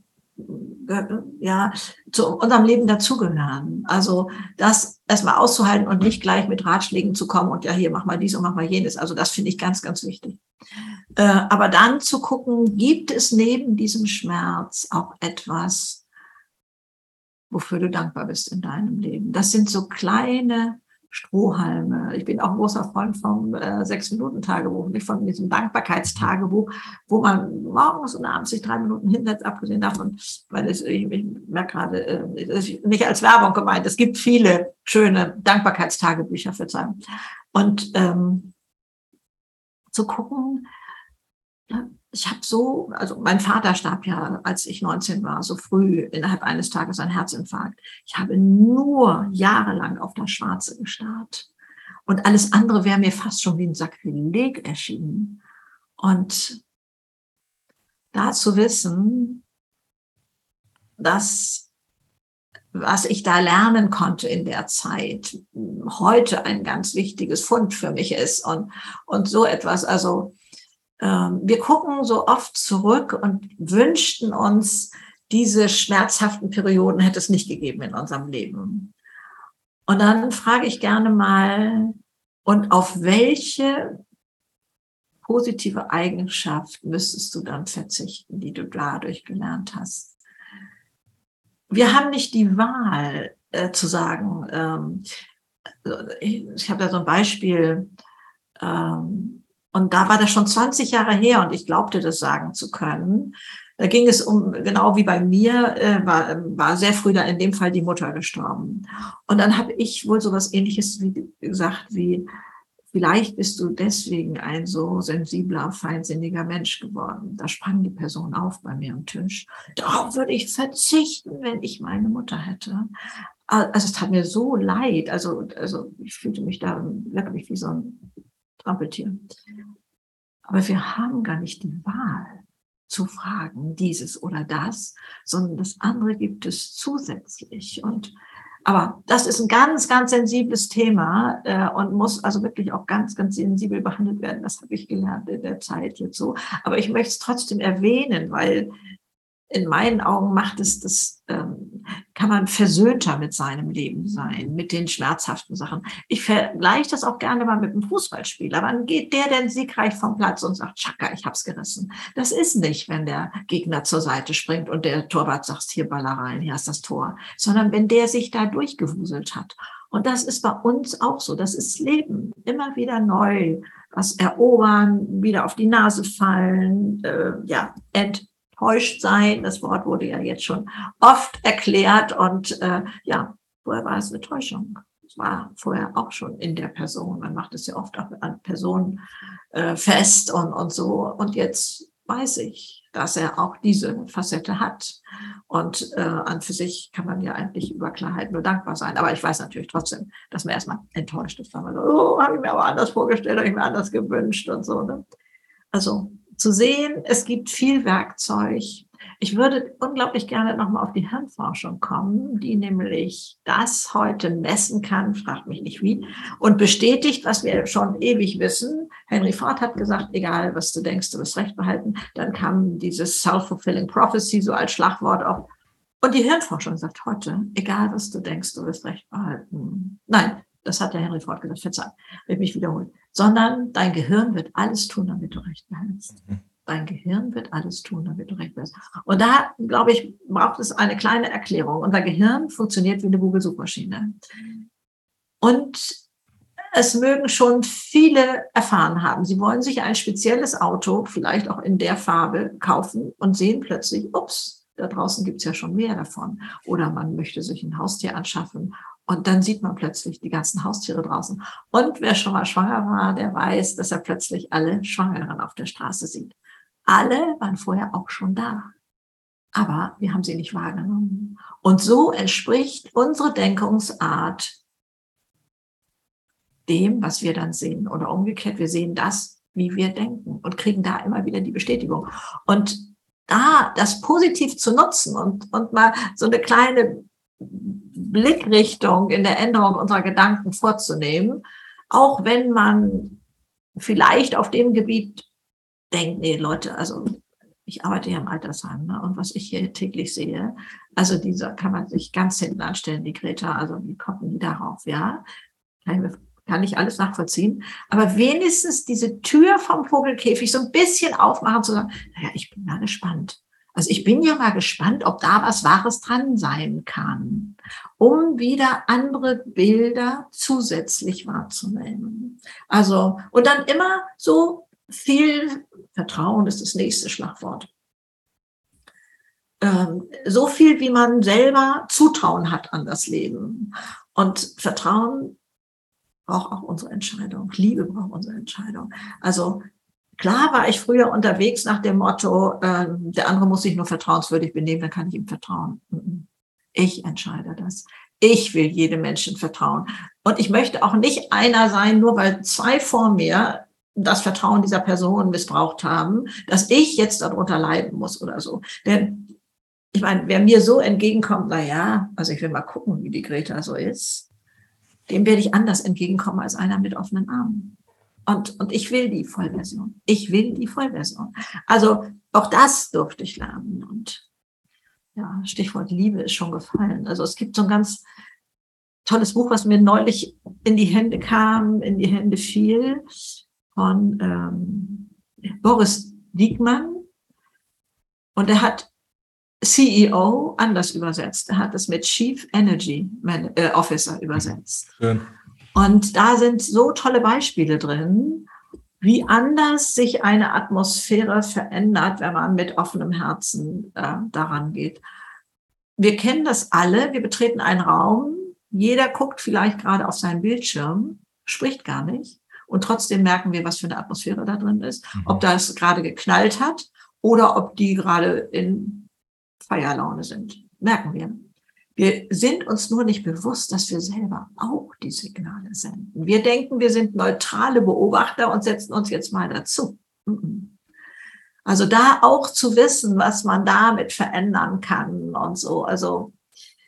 ja, zu unserem Leben dazugehören. Also das erstmal auszuhalten und nicht gleich mit Ratschlägen zu kommen und ja, hier mach mal dies und mach mal jenes. Also das finde ich ganz, ganz wichtig. Äh, aber dann zu gucken, gibt es neben diesem Schmerz auch etwas, wofür du dankbar bist in deinem Leben? Das sind so kleine Strohhalme. Ich bin auch ein großer Freund vom äh, Sechs-Minuten-Tagebuch, nicht von diesem Dankbarkeitstagebuch, wo man morgens und abends sich drei Minuten hinsetzt, abgesehen davon, weil es, ich, ich merke gerade, äh, das ist nicht als Werbung gemeint, es gibt viele schöne Dankbarkeitstagebücher Zeit. Und ähm, zu gucken, ich habe so, also mein Vater starb ja, als ich 19 war, so früh innerhalb eines Tages ein Herzinfarkt. Ich habe nur jahrelang auf das Schwarze gestarrt. Und alles andere wäre mir fast schon wie ein Sakrileg erschienen. Und da zu wissen, dass was ich da lernen konnte in der Zeit, heute ein ganz wichtiges Fund für mich ist und, und so etwas, also wir gucken so oft zurück und wünschten uns, diese schmerzhaften Perioden hätte es nicht gegeben in unserem Leben. Und dann frage ich gerne mal, und auf welche positive Eigenschaft müsstest du dann verzichten, die du dadurch gelernt hast? Wir haben nicht die Wahl äh, zu sagen, ähm, ich, ich habe da so ein Beispiel, ähm, und da war das schon 20 Jahre her und ich glaubte das sagen zu können. Da ging es um, genau wie bei mir, äh, war, war sehr früh da in dem Fall die Mutter gestorben. Und dann habe ich wohl so was ähnliches wie, gesagt wie, vielleicht bist du deswegen ein so sensibler, feinsinniger Mensch geworden. Da sprang die Person auf bei mir am Tisch. Darauf würde ich verzichten, wenn ich meine Mutter hätte. Also es tat mir so leid. Also, also ich fühlte mich da wirklich wie so ein Trampeltier. Aber wir haben gar nicht die Wahl zu fragen, dieses oder das, sondern das andere gibt es zusätzlich. Und aber das ist ein ganz, ganz sensibles Thema äh, und muss also wirklich auch ganz, ganz sensibel behandelt werden. Das habe ich gelernt in der Zeit jetzt so. Aber ich möchte es trotzdem erwähnen, weil in meinen Augen macht es das, ähm, kann man versöhnter mit seinem Leben sein, mit den schmerzhaften Sachen. Ich vergleiche das auch gerne mal mit einem Fußballspieler. Wann geht der denn siegreich vom Platz und sagt, Chaka, ich hab's gerissen? Das ist nicht, wenn der Gegner zur Seite springt und der Torwart sagt, hier Baller rein, hier ist das Tor, sondern wenn der sich da durchgewuselt hat. Und das ist bei uns auch so. Das ist Leben. Immer wieder neu. Was erobern, wieder auf die Nase fallen, äh, ja, ent enttäuscht sein. Das Wort wurde ja jetzt schon oft erklärt und äh, ja, vorher war es eine Täuschung. Es war vorher auch schon in der Person. Man macht es ja oft auch an Personen äh, fest und, und so. Und jetzt weiß ich, dass er auch diese Facette hat. Und äh, an für sich kann man ja eigentlich über Klarheit nur dankbar sein. Aber ich weiß natürlich trotzdem, dass man erstmal enttäuscht ist, weil man so, oh, habe ich mir aber anders vorgestellt, habe ich mir anders gewünscht und so. Ne? Also zu sehen, es gibt viel Werkzeug. Ich würde unglaublich gerne nochmal auf die Hirnforschung kommen, die nämlich das heute messen kann, fragt mich nicht wie, und bestätigt, was wir schon ewig wissen. Henry Ford hat gesagt, egal was du denkst, du wirst recht behalten. Dann kam dieses Self-Fulfilling Prophecy so als Schlagwort auf. Und die Hirnforschung sagt heute, egal was du denkst, du wirst recht behalten. Nein, das hat der Henry Ford gesagt, verzeih, will mich wiederholen, sondern dein Gehirn wird alles tun, damit du recht behältst. Mhm. Dein Gehirn wird alles tun, damit du recht behältst. Und da, glaube ich, braucht es eine kleine Erklärung. Unser Gehirn funktioniert wie eine Google-Suchmaschine. Und es mögen schon viele erfahren haben. Sie wollen sich ein spezielles Auto, vielleicht auch in der Farbe, kaufen und sehen plötzlich, ups, da draußen gibt's ja schon mehr davon. Oder man möchte sich ein Haustier anschaffen und dann sieht man plötzlich die ganzen Haustiere draußen. Und wer schon mal schwanger war, der weiß, dass er plötzlich alle Schwangeren auf der Straße sieht. Alle waren vorher auch schon da. Aber wir haben sie nicht wahrgenommen. Und so entspricht unsere Denkungsart dem, was wir dann sehen. Oder umgekehrt, wir sehen das, wie wir denken und kriegen da immer wieder die Bestätigung. Und da das positiv zu nutzen und, und mal so eine kleine Blickrichtung in der Änderung unserer Gedanken vorzunehmen, auch wenn man vielleicht auf dem Gebiet denkt, nee, Leute, also ich arbeite ja im Altersheim ne, und was ich hier täglich sehe, also dieser kann man sich ganz hinten anstellen, die Greta, also wie kommen die darauf, ja? Kann, kann ich alles nachvollziehen. Aber wenigstens diese Tür vom Vogelkäfig so ein bisschen aufmachen, zu sagen, naja, ich bin mal gespannt. Also ich bin ja mal gespannt, ob da was Wahres dran sein kann, um wieder andere Bilder zusätzlich wahrzunehmen. Also, und dann immer so viel Vertrauen ist das nächste Schlagwort. Ähm, so viel, wie man selber Zutrauen hat an das Leben. Und Vertrauen braucht auch unsere Entscheidung. Liebe braucht unsere Entscheidung. Also Klar war ich früher unterwegs nach dem Motto, äh, der andere muss sich nur vertrauenswürdig benehmen, dann kann ich ihm vertrauen. Ich entscheide das. Ich will jedem Menschen vertrauen. Und ich möchte auch nicht einer sein, nur weil zwei vor mir das Vertrauen dieser Person missbraucht haben, dass ich jetzt darunter leiden muss oder so. Denn ich meine, wer mir so entgegenkommt, na ja, also ich will mal gucken, wie die Greta so ist, dem werde ich anders entgegenkommen als einer mit offenen Armen. Und, und ich will die Vollversion. Ich will die Vollversion. Also auch das durfte ich lernen. Und ja, Stichwort Liebe ist schon gefallen. Also es gibt so ein ganz tolles Buch, was mir neulich in die Hände kam, in die Hände fiel, von ähm, Boris Diekmann. Und er hat CEO anders übersetzt. Er hat es mit Chief Energy äh, Officer übersetzt. Schön. Und da sind so tolle Beispiele drin, wie anders sich eine Atmosphäre verändert, wenn man mit offenem Herzen äh, daran geht. Wir kennen das alle. Wir betreten einen Raum. Jeder guckt vielleicht gerade auf seinen Bildschirm, spricht gar nicht. Und trotzdem merken wir, was für eine Atmosphäre da drin ist. Mhm. Ob das gerade geknallt hat oder ob die gerade in Feierlaune sind. Merken wir. Wir sind uns nur nicht bewusst, dass wir selber auch die Signale senden. Wir denken, wir sind neutrale Beobachter und setzen uns jetzt mal dazu. Also da auch zu wissen, was man damit verändern kann und so. Also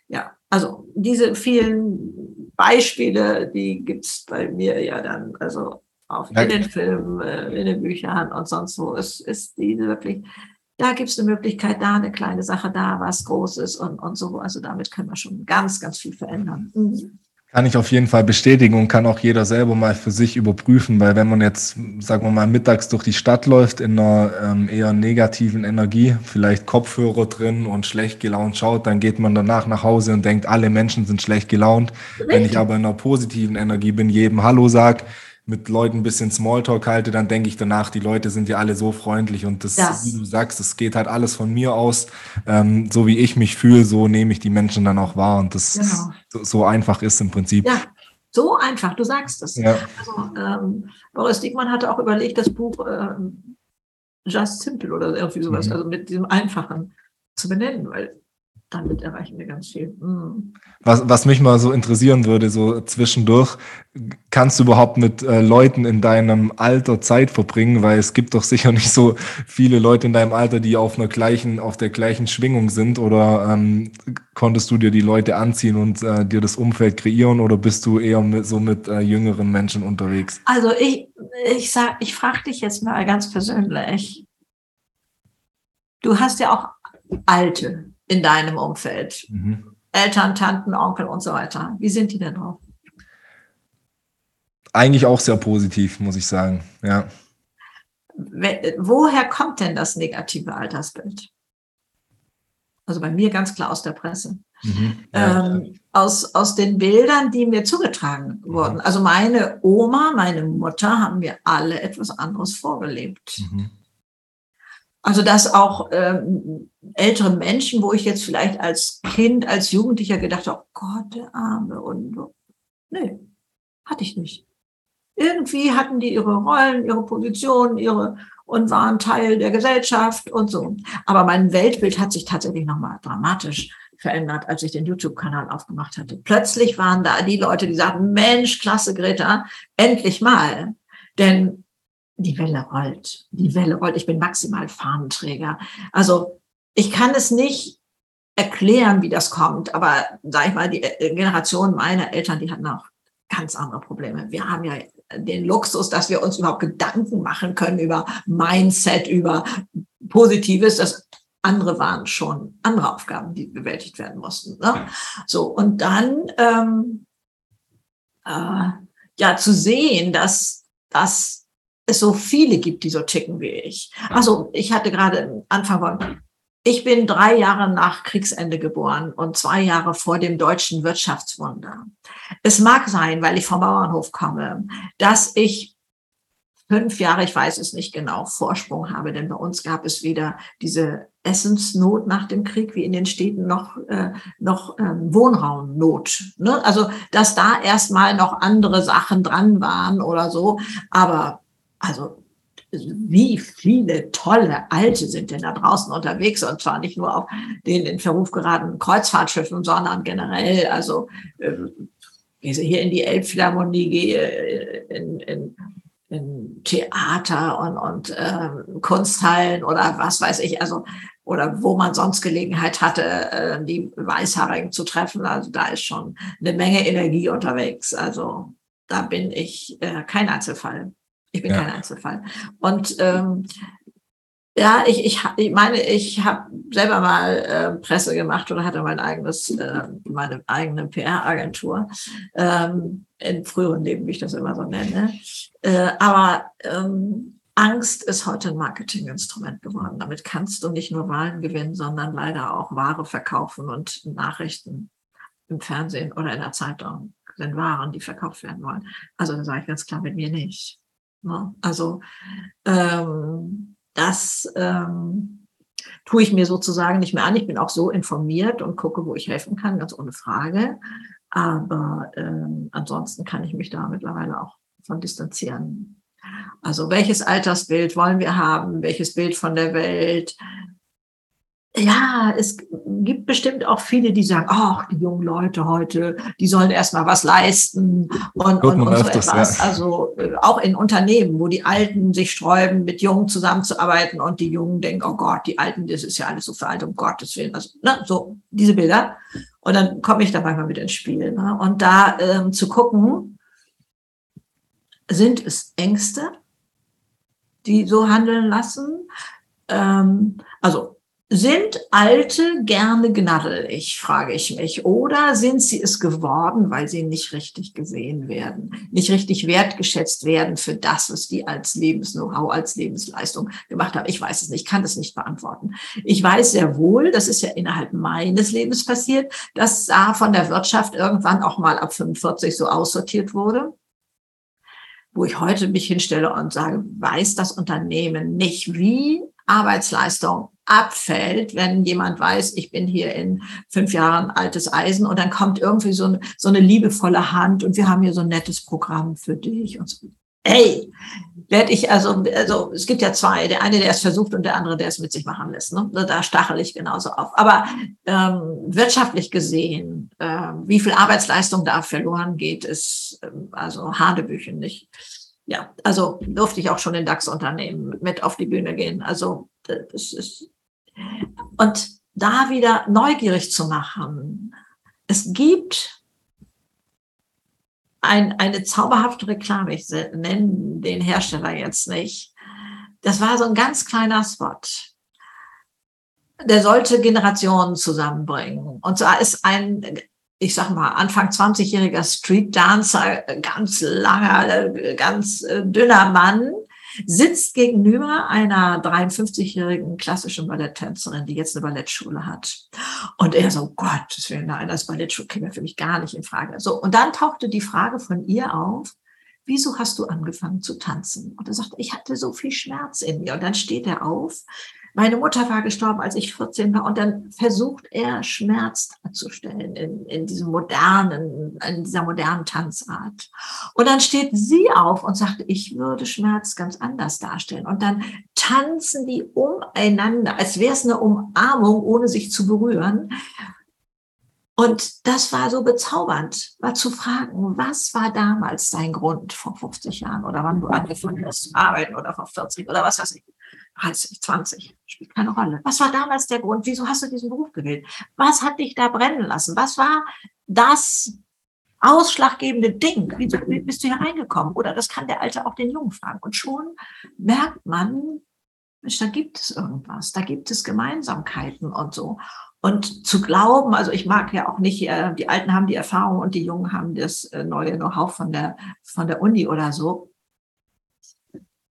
ja, also diese vielen Beispiele, die gibt's bei mir ja dann, also auf in den Filmen, äh, in den Büchern und sonst wo. Es ist diese wirklich, da gibt's eine Möglichkeit, da eine kleine Sache, da was Großes und, und so. Also damit können wir schon ganz, ganz viel verändern. Mhm. Kann ich auf jeden Fall bestätigen und kann auch jeder selber mal für sich überprüfen, weil wenn man jetzt, sagen wir mal, mittags durch die Stadt läuft in einer ähm, eher negativen Energie, vielleicht Kopfhörer drin und schlecht gelaunt schaut, dann geht man danach nach Hause und denkt, alle Menschen sind schlecht gelaunt. Richtig. Wenn ich aber in einer positiven Energie bin, jedem Hallo sag, mit Leuten ein bisschen Smalltalk halte, dann denke ich danach, die Leute sind ja alle so freundlich und das, das. wie du sagst, das geht halt alles von mir aus. Ähm, so wie ich mich fühle, so nehme ich die Menschen dann auch wahr und das genau. so, so, einfach ist im Prinzip. Ja, so einfach, du sagst es. Ja. Also, ähm, Boris Diekmann hatte auch überlegt, das Buch ähm, Just Simple oder irgendwie sowas, mhm. also mit diesem Einfachen zu benennen, weil damit erreichen wir ganz viel. Mhm. Was, was mich mal so interessieren würde, so zwischendurch, kannst du überhaupt mit äh, Leuten in deinem Alter Zeit verbringen? Weil es gibt doch sicher nicht so viele Leute in deinem Alter, die auf einer gleichen, auf der gleichen Schwingung sind. Oder ähm, konntest du dir die Leute anziehen und äh, dir das Umfeld kreieren? Oder bist du eher mit, so mit äh, jüngeren Menschen unterwegs? Also ich, ich sag, ich frage dich jetzt mal ganz persönlich. Du hast ja auch alte in deinem Umfeld? Mhm. Eltern, Tanten, Onkel und so weiter. Wie sind die denn drauf? Eigentlich auch sehr positiv, muss ich sagen. Ja. Woher kommt denn das negative Altersbild? Also bei mir ganz klar aus der Presse. Mhm, ähm, aus, aus den Bildern, die mir zugetragen wurden. Also meine Oma, meine Mutter haben mir alle etwas anderes vorgelebt. Mhm. Also dass auch ähm, ältere Menschen, wo ich jetzt vielleicht als Kind, als Jugendlicher gedacht habe, oh Gott, der Arme und nee, hatte ich nicht. Irgendwie hatten die ihre Rollen, ihre Positionen, ihre und waren Teil der Gesellschaft und so. Aber mein Weltbild hat sich tatsächlich nochmal dramatisch verändert, als ich den YouTube-Kanal aufgemacht hatte. Plötzlich waren da die Leute, die sagten, Mensch, klasse, Greta, endlich mal. Denn die Welle rollt, die Welle rollt. Ich bin maximal Fahnenträger. Also ich kann es nicht erklären, wie das kommt, aber sag ich mal, die äh, Generation meiner Eltern, die hatten auch ganz andere Probleme. Wir haben ja den Luxus, dass wir uns überhaupt Gedanken machen können über Mindset, über Positives. Das andere waren schon andere Aufgaben, die bewältigt werden mussten. Ne? So und dann ähm, äh, ja zu sehen, dass dass es so viele gibt, die so ticken wie ich. Also ich hatte gerade Anfang von, ich bin drei Jahre nach Kriegsende geboren und zwei Jahre vor dem deutschen Wirtschaftswunder. Es mag sein, weil ich vom Bauernhof komme, dass ich fünf Jahre, ich weiß es nicht genau, Vorsprung habe, denn bei uns gab es weder diese Essensnot nach dem Krieg wie in den Städten noch, äh, noch ähm, Wohnraumnot. Ne? Also, dass da erstmal noch andere Sachen dran waren oder so. Aber also wie viele tolle Alte sind denn da draußen unterwegs und zwar nicht nur auf den in Verruf geratenen Kreuzfahrtschiffen, sondern generell, also äh, gehe hier in die Elbphilharmonie, gehe äh, in, in, in Theater und, und äh, Kunsthallen oder was weiß ich, also oder wo man sonst Gelegenheit hatte, äh, die Weißhaarigen zu treffen. Also da ist schon eine Menge Energie unterwegs. Also da bin ich äh, kein Einzelfall. Ich bin ja. kein Einzelfall. Und ähm, ja, ich, ich, ich meine, ich habe selber mal äh, Presse gemacht oder hatte mein eigenes, äh, meine eigene PR-Agentur ähm, in früheren Leben, wie ich das immer so nenne. Äh, aber ähm, Angst ist heute ein Marketinginstrument geworden. Damit kannst du nicht nur Wahlen gewinnen, sondern leider auch Ware verkaufen und Nachrichten im Fernsehen oder in der Zeitung sind Waren, die verkauft werden wollen. Also da sage ich ganz klar mit mir nicht. Ne? Also ähm, das ähm, tue ich mir sozusagen nicht mehr an. Ich bin auch so informiert und gucke, wo ich helfen kann, ganz ohne Frage. Aber ähm, ansonsten kann ich mich da mittlerweile auch von distanzieren. Also welches Altersbild wollen wir haben? Welches Bild von der Welt? Ja, es gibt bestimmt auch viele, die sagen, ach, die jungen Leute heute, die sollen erstmal was leisten und, und, und so öfters, etwas. Ja. Also äh, auch in Unternehmen, wo die Alten sich sträuben, mit Jungen zusammenzuarbeiten und die Jungen denken, oh Gott, die Alten, das ist ja alles so veraltet, um Gottes Willen. Also, ne, so diese Bilder. Und dann komme ich da manchmal mit ins Spiel. Ne? Und da ähm, zu gucken, sind es Ängste, die so handeln lassen? Ähm, also sind Alte gerne gnaddelig, frage ich mich. Oder sind sie es geworden, weil sie nicht richtig gesehen werden, nicht richtig wertgeschätzt werden für das, was die als Lebens-Know-how, als Lebensleistung gemacht haben? Ich weiß es nicht, ich kann das nicht beantworten. Ich weiß sehr wohl, das ist ja innerhalb meines Lebens passiert, dass da von der Wirtschaft irgendwann auch mal ab 45 so aussortiert wurde wo ich heute mich hinstelle und sage, weiß das Unternehmen nicht, wie Arbeitsleistung abfällt, wenn jemand weiß, ich bin hier in fünf Jahren altes Eisen und dann kommt irgendwie so eine, so eine liebevolle Hand und wir haben hier so ein nettes Programm für dich und so. Ey, werde ich also, also es gibt ja zwei, der eine, der es versucht und der andere, der es mit sich machen lässt. Ne? Da stachel ich genauso auf. Aber ähm, wirtschaftlich gesehen, äh, wie viel Arbeitsleistung da verloren geht, ist ähm, also Hanebüchen nicht. Ja, also durfte ich auch schon in DAX-Unternehmen mit auf die Bühne gehen. Also das ist und da wieder neugierig zu machen. Es gibt ein, eine zauberhafte Reklame, ich nenne den Hersteller jetzt nicht. Das war so ein ganz kleiner Spot. Der sollte Generationen zusammenbringen. Und zwar ist ein, ich sag mal, Anfang 20-jähriger Street Dancer, ganz langer, ganz dünner Mann, sitzt gegenüber einer 53-jährigen klassischen Balletttänzerin, die jetzt eine Ballettschule hat. Und er so, Gott, das wäre eine als Ballettschule käme für mich gar nicht in Frage. So, und dann tauchte die Frage von ihr auf, wieso hast du angefangen zu tanzen? Und er sagte, ich hatte so viel Schmerz in mir. Und dann steht er auf, meine Mutter war gestorben, als ich 14 war. Und dann versucht er, Schmerz darzustellen in, in diesem modernen, in dieser modernen Tanzart. Und dann steht sie auf und sagt, ich würde Schmerz ganz anders darstellen. Und dann tanzen die umeinander, als wäre es eine Umarmung, ohne sich zu berühren. Und das war so bezaubernd, war zu fragen, was war damals dein Grund vor 50 Jahren oder wann du angefangen hast zu arbeiten oder vor 40 oder was weiß ich. 30, 20, spielt keine Rolle. Was war damals der Grund? Wieso hast du diesen Beruf gewählt? Was hat dich da brennen lassen? Was war das ausschlaggebende Ding? Wie bist du hier reingekommen? Oder das kann der Alte auch den Jungen fragen. Und schon merkt man, da gibt es irgendwas, da gibt es Gemeinsamkeiten und so. Und zu glauben, also ich mag ja auch nicht, äh, die Alten haben die Erfahrung und die Jungen haben das äh, neue Know-how von der, von der Uni oder so.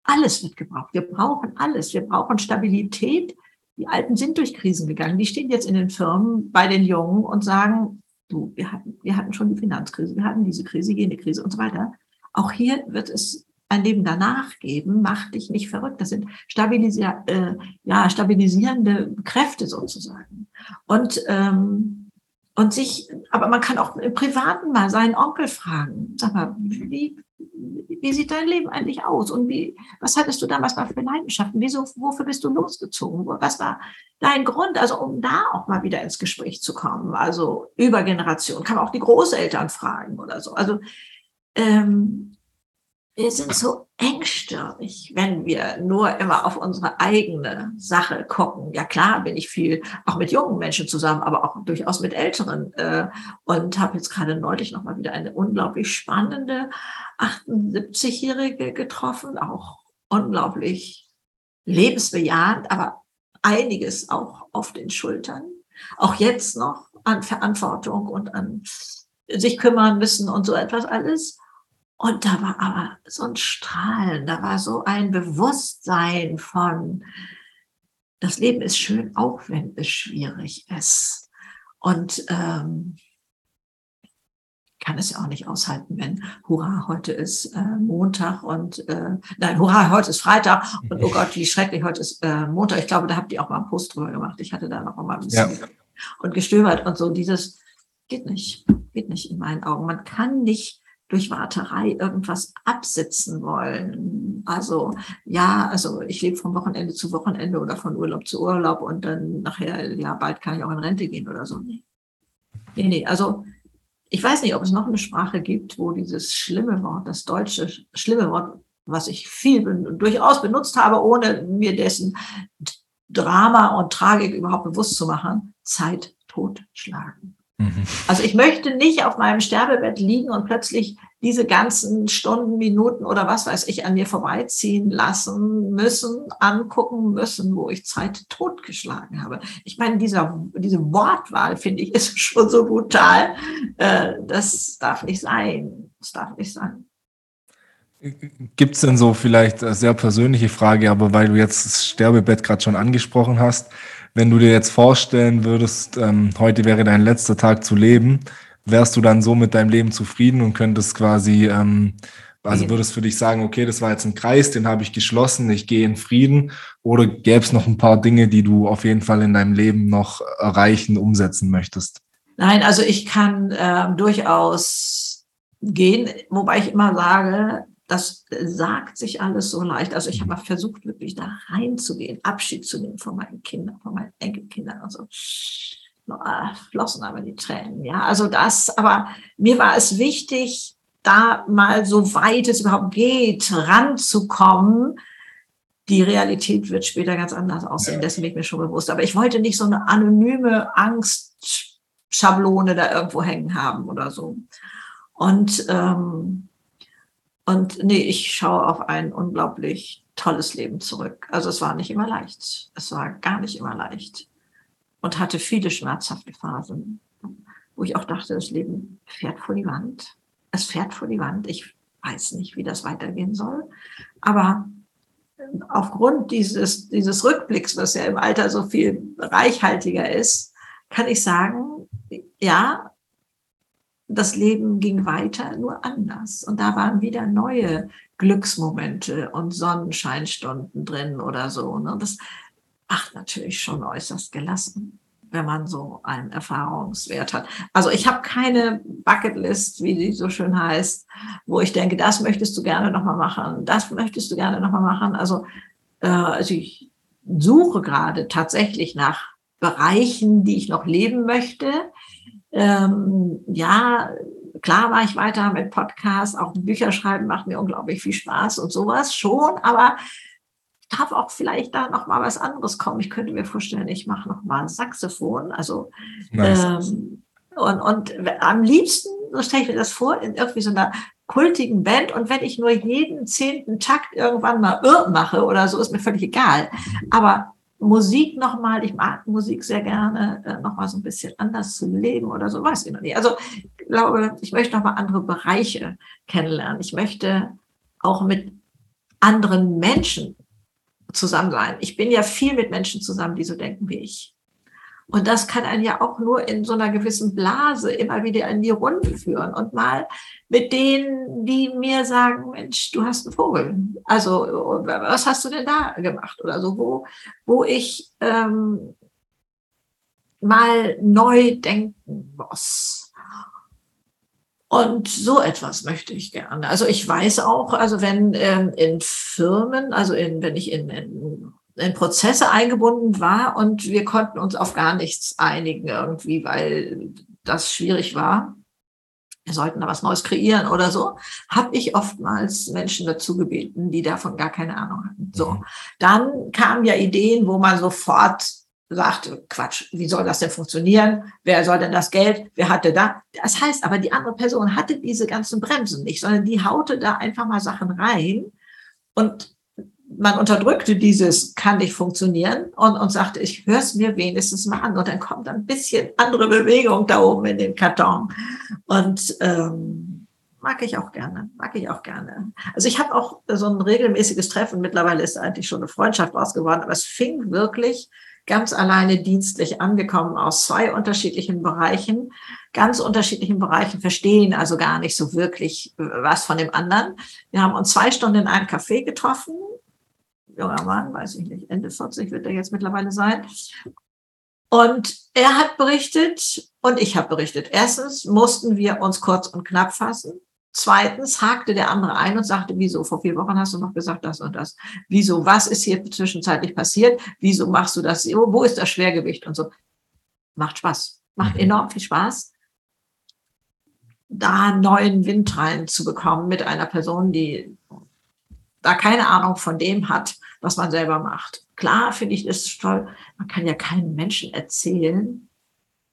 Alles wird gebraucht. Wir brauchen alles. Wir brauchen Stabilität. Die Alten sind durch Krisen gegangen. Die stehen jetzt in den Firmen bei den Jungen und sagen, du, wir hatten, wir hatten schon die Finanzkrise, wir hatten diese Krise, jene Krise und so weiter. Auch hier wird es ein Leben danach geben. Mach dich nicht verrückt. Das sind stabilisier, äh, ja, stabilisierende Kräfte sozusagen. Und ähm, und sich, aber man kann auch im Privaten mal seinen Onkel fragen. Sag mal, wie, wie sieht dein Leben eigentlich aus? Und wie, was hattest du damals mal für Leidenschaften? Wieso, wofür bist du losgezogen? Was war dein Grund? Also, um da auch mal wieder ins Gespräch zu kommen. Also, über Generationen. Kann man auch die Großeltern fragen oder so. Also, ähm, wir sind so engstirnig, wenn wir nur immer auf unsere eigene Sache gucken. Ja klar, bin ich viel auch mit jungen Menschen zusammen, aber auch durchaus mit älteren. Äh, und habe jetzt gerade neulich noch mal wieder eine unglaublich spannende 78-Jährige getroffen, auch unglaublich lebensbejahend, aber einiges auch auf den Schultern. Auch jetzt noch an Verantwortung und an sich kümmern müssen und so etwas alles. Und da war aber so ein Strahlen, da war so ein Bewusstsein von, das Leben ist schön, auch wenn es schwierig ist. Und ähm, kann es ja auch nicht aushalten, wenn Hurra, heute ist äh, Montag und äh, nein, Hurra, heute ist Freitag und oh Gott, wie schrecklich, heute ist äh, Montag. Ich glaube, da habt ihr auch mal einen Post drüber gemacht. Ich hatte da noch mal ein bisschen ja. und gestöbert und so. Dieses geht nicht, geht nicht in meinen Augen. Man kann nicht durch Warterei irgendwas absitzen wollen. Also ja, also ich lebe von Wochenende zu Wochenende oder von Urlaub zu Urlaub und dann nachher, ja, bald kann ich auch in Rente gehen oder so. Nee, nee, nee. also ich weiß nicht, ob es noch eine Sprache gibt, wo dieses schlimme Wort, das deutsche schlimme Wort, was ich viel durchaus benutzt habe, ohne mir dessen Drama und Tragik überhaupt bewusst zu machen, Zeit totschlagen. Mhm. Also ich möchte nicht auf meinem Sterbebett liegen und plötzlich diese ganzen Stunden, Minuten oder was weiß ich an mir vorbeiziehen lassen müssen, angucken müssen, wo ich Zeit totgeschlagen habe. Ich meine, dieser, diese Wortwahl, finde ich, ist schon so brutal. Äh, das darf nicht sein. Das darf nicht sein. Gibt es denn so vielleicht eine sehr persönliche Frage, aber weil du jetzt das Sterbebett gerade schon angesprochen hast, wenn du dir jetzt vorstellen würdest, ähm, heute wäre dein letzter Tag zu leben, wärst du dann so mit deinem Leben zufrieden und könntest quasi, ähm, also würdest für dich sagen, okay, das war jetzt ein Kreis, den habe ich geschlossen, ich gehe in Frieden, oder gäbe es noch ein paar Dinge, die du auf jeden Fall in deinem Leben noch erreichen, umsetzen möchtest? Nein, also ich kann äh, durchaus gehen, wobei ich immer sage, das sagt sich alles so leicht. Also ich habe versucht, wirklich da reinzugehen, Abschied zu nehmen von meinen Kindern, von meinen Enkelkindern und so. Ah, flossen aber die Tränen, ja. Also das, aber mir war es wichtig, da mal so weit es überhaupt geht, ranzukommen. Die Realität wird später ganz anders aussehen, dessen bin ich mir schon bewusst. Aber ich wollte nicht so eine anonyme Angstschablone da irgendwo hängen haben oder so. Und ähm, und nee, ich schaue auf ein unglaublich tolles Leben zurück. Also es war nicht immer leicht. Es war gar nicht immer leicht. Und hatte viele schmerzhafte Phasen, wo ich auch dachte, das Leben fährt vor die Wand. Es fährt vor die Wand. Ich weiß nicht, wie das weitergehen soll. Aber aufgrund dieses, dieses Rückblicks, was ja im Alter so viel reichhaltiger ist, kann ich sagen, ja, das Leben ging weiter, nur anders. Und da waren wieder neue Glücksmomente und Sonnenscheinstunden drin oder so. Ne? Das macht natürlich schon äußerst gelassen, wenn man so einen Erfahrungswert hat. Also ich habe keine Bucketlist, wie sie so schön heißt, wo ich denke, das möchtest du gerne nochmal machen, das möchtest du gerne nochmal machen. Also, äh, also ich suche gerade tatsächlich nach Bereichen, die ich noch leben möchte ähm, ja, klar war ich weiter mit Podcasts, auch Bücher schreiben macht mir unglaublich viel Spaß und sowas schon, aber darf auch vielleicht da noch mal was anderes kommen. Ich könnte mir vorstellen, ich mache noch mal Saxophon, also nice. ähm, und, und am liebsten, so stelle ich mir das vor, in irgendwie so einer kultigen Band und wenn ich nur jeden zehnten Takt irgendwann mal irr mache oder so, ist mir völlig egal. Aber Musik nochmal, ich mag Musik sehr gerne, äh, nochmal so ein bisschen anders zu leben oder so, weiß ich noch nicht. Also ich glaube, ich möchte nochmal andere Bereiche kennenlernen. Ich möchte auch mit anderen Menschen zusammen sein. Ich bin ja viel mit Menschen zusammen, die so denken wie ich. Und das kann einen ja auch nur in so einer gewissen Blase immer wieder in die Runde führen und mal mit denen, die mir sagen, Mensch, du hast einen Vogel. Also was hast du denn da gemacht oder so, wo, wo ich ähm, mal neu denken muss. Und so etwas möchte ich gerne. Also ich weiß auch, also wenn ähm, in Firmen, also in, wenn ich in, in in Prozesse eingebunden war und wir konnten uns auf gar nichts einigen irgendwie, weil das schwierig war. Wir sollten da was Neues kreieren oder so, habe ich oftmals Menschen dazu gebeten, die davon gar keine Ahnung hatten. So, mhm. dann kamen ja Ideen, wo man sofort sagte, Quatsch, wie soll das denn funktionieren? Wer soll denn das Geld? Wer hatte da? Das heißt aber, die andere Person hatte diese ganzen Bremsen nicht, sondern die haute da einfach mal Sachen rein und man unterdrückte dieses, kann nicht funktionieren und, und sagte, ich höre es mir wenigstens mal an. Und dann kommt ein bisschen andere Bewegung da oben in den Karton. Und ähm, mag ich auch gerne, mag ich auch gerne. Also ich habe auch so ein regelmäßiges Treffen. Mittlerweile ist eigentlich schon eine Freundschaft ausgeworden, aber es fing wirklich ganz alleine dienstlich angekommen aus zwei unterschiedlichen Bereichen, ganz unterschiedlichen Bereichen, verstehen also gar nicht so wirklich was von dem anderen. Wir haben uns zwei Stunden in einem Café getroffen junger Mann, weiß ich nicht, Ende 40 wird er jetzt mittlerweile sein. Und er hat berichtet und ich habe berichtet. Erstens mussten wir uns kurz und knapp fassen. Zweitens hakte der andere ein und sagte, wieso, vor vier Wochen hast du noch gesagt das und das. Wieso, was ist hier zwischenzeitlich passiert? Wieso machst du das? Wo ist das Schwergewicht und so? Macht Spaß. Macht mhm. enorm viel Spaß, da neuen Wind reinzubekommen mit einer Person, die da keine Ahnung von dem hat, was man selber macht. Klar finde ich es toll. Man kann ja keinen Menschen erzählen,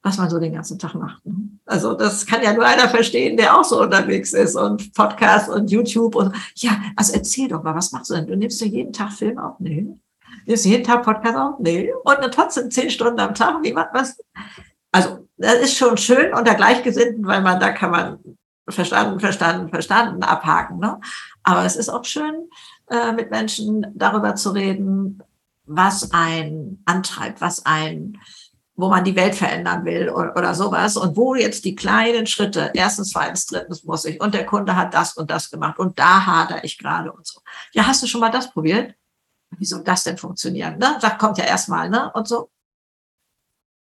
was man so den ganzen Tag macht. Ne? Also das kann ja nur einer verstehen, der auch so unterwegs ist und Podcast und YouTube und ja, also erzähl doch mal, was machst du denn? Du nimmst ja jeden Tag Film auf? Nee. Nimmst du jeden Tag Podcast auf? Nee. Und dann trotzdem zehn Stunden am Tag, wie macht was? Also das ist schon schön unter Gleichgesinnten, weil man da kann man verstanden, verstanden, verstanden abhaken. Ne? Aber es ist auch schön, äh, mit Menschen darüber zu reden, was ein antreibt, was ein wo man die Welt verändern will oder, oder sowas und wo jetzt die kleinen Schritte, erstens, zweitens, drittens muss ich und der Kunde hat das und das gemacht und da hadere ich gerade und so. Ja, hast du schon mal das probiert? Wie soll das denn funktionieren? Ne? Das kommt ja erstmal, ne? Und so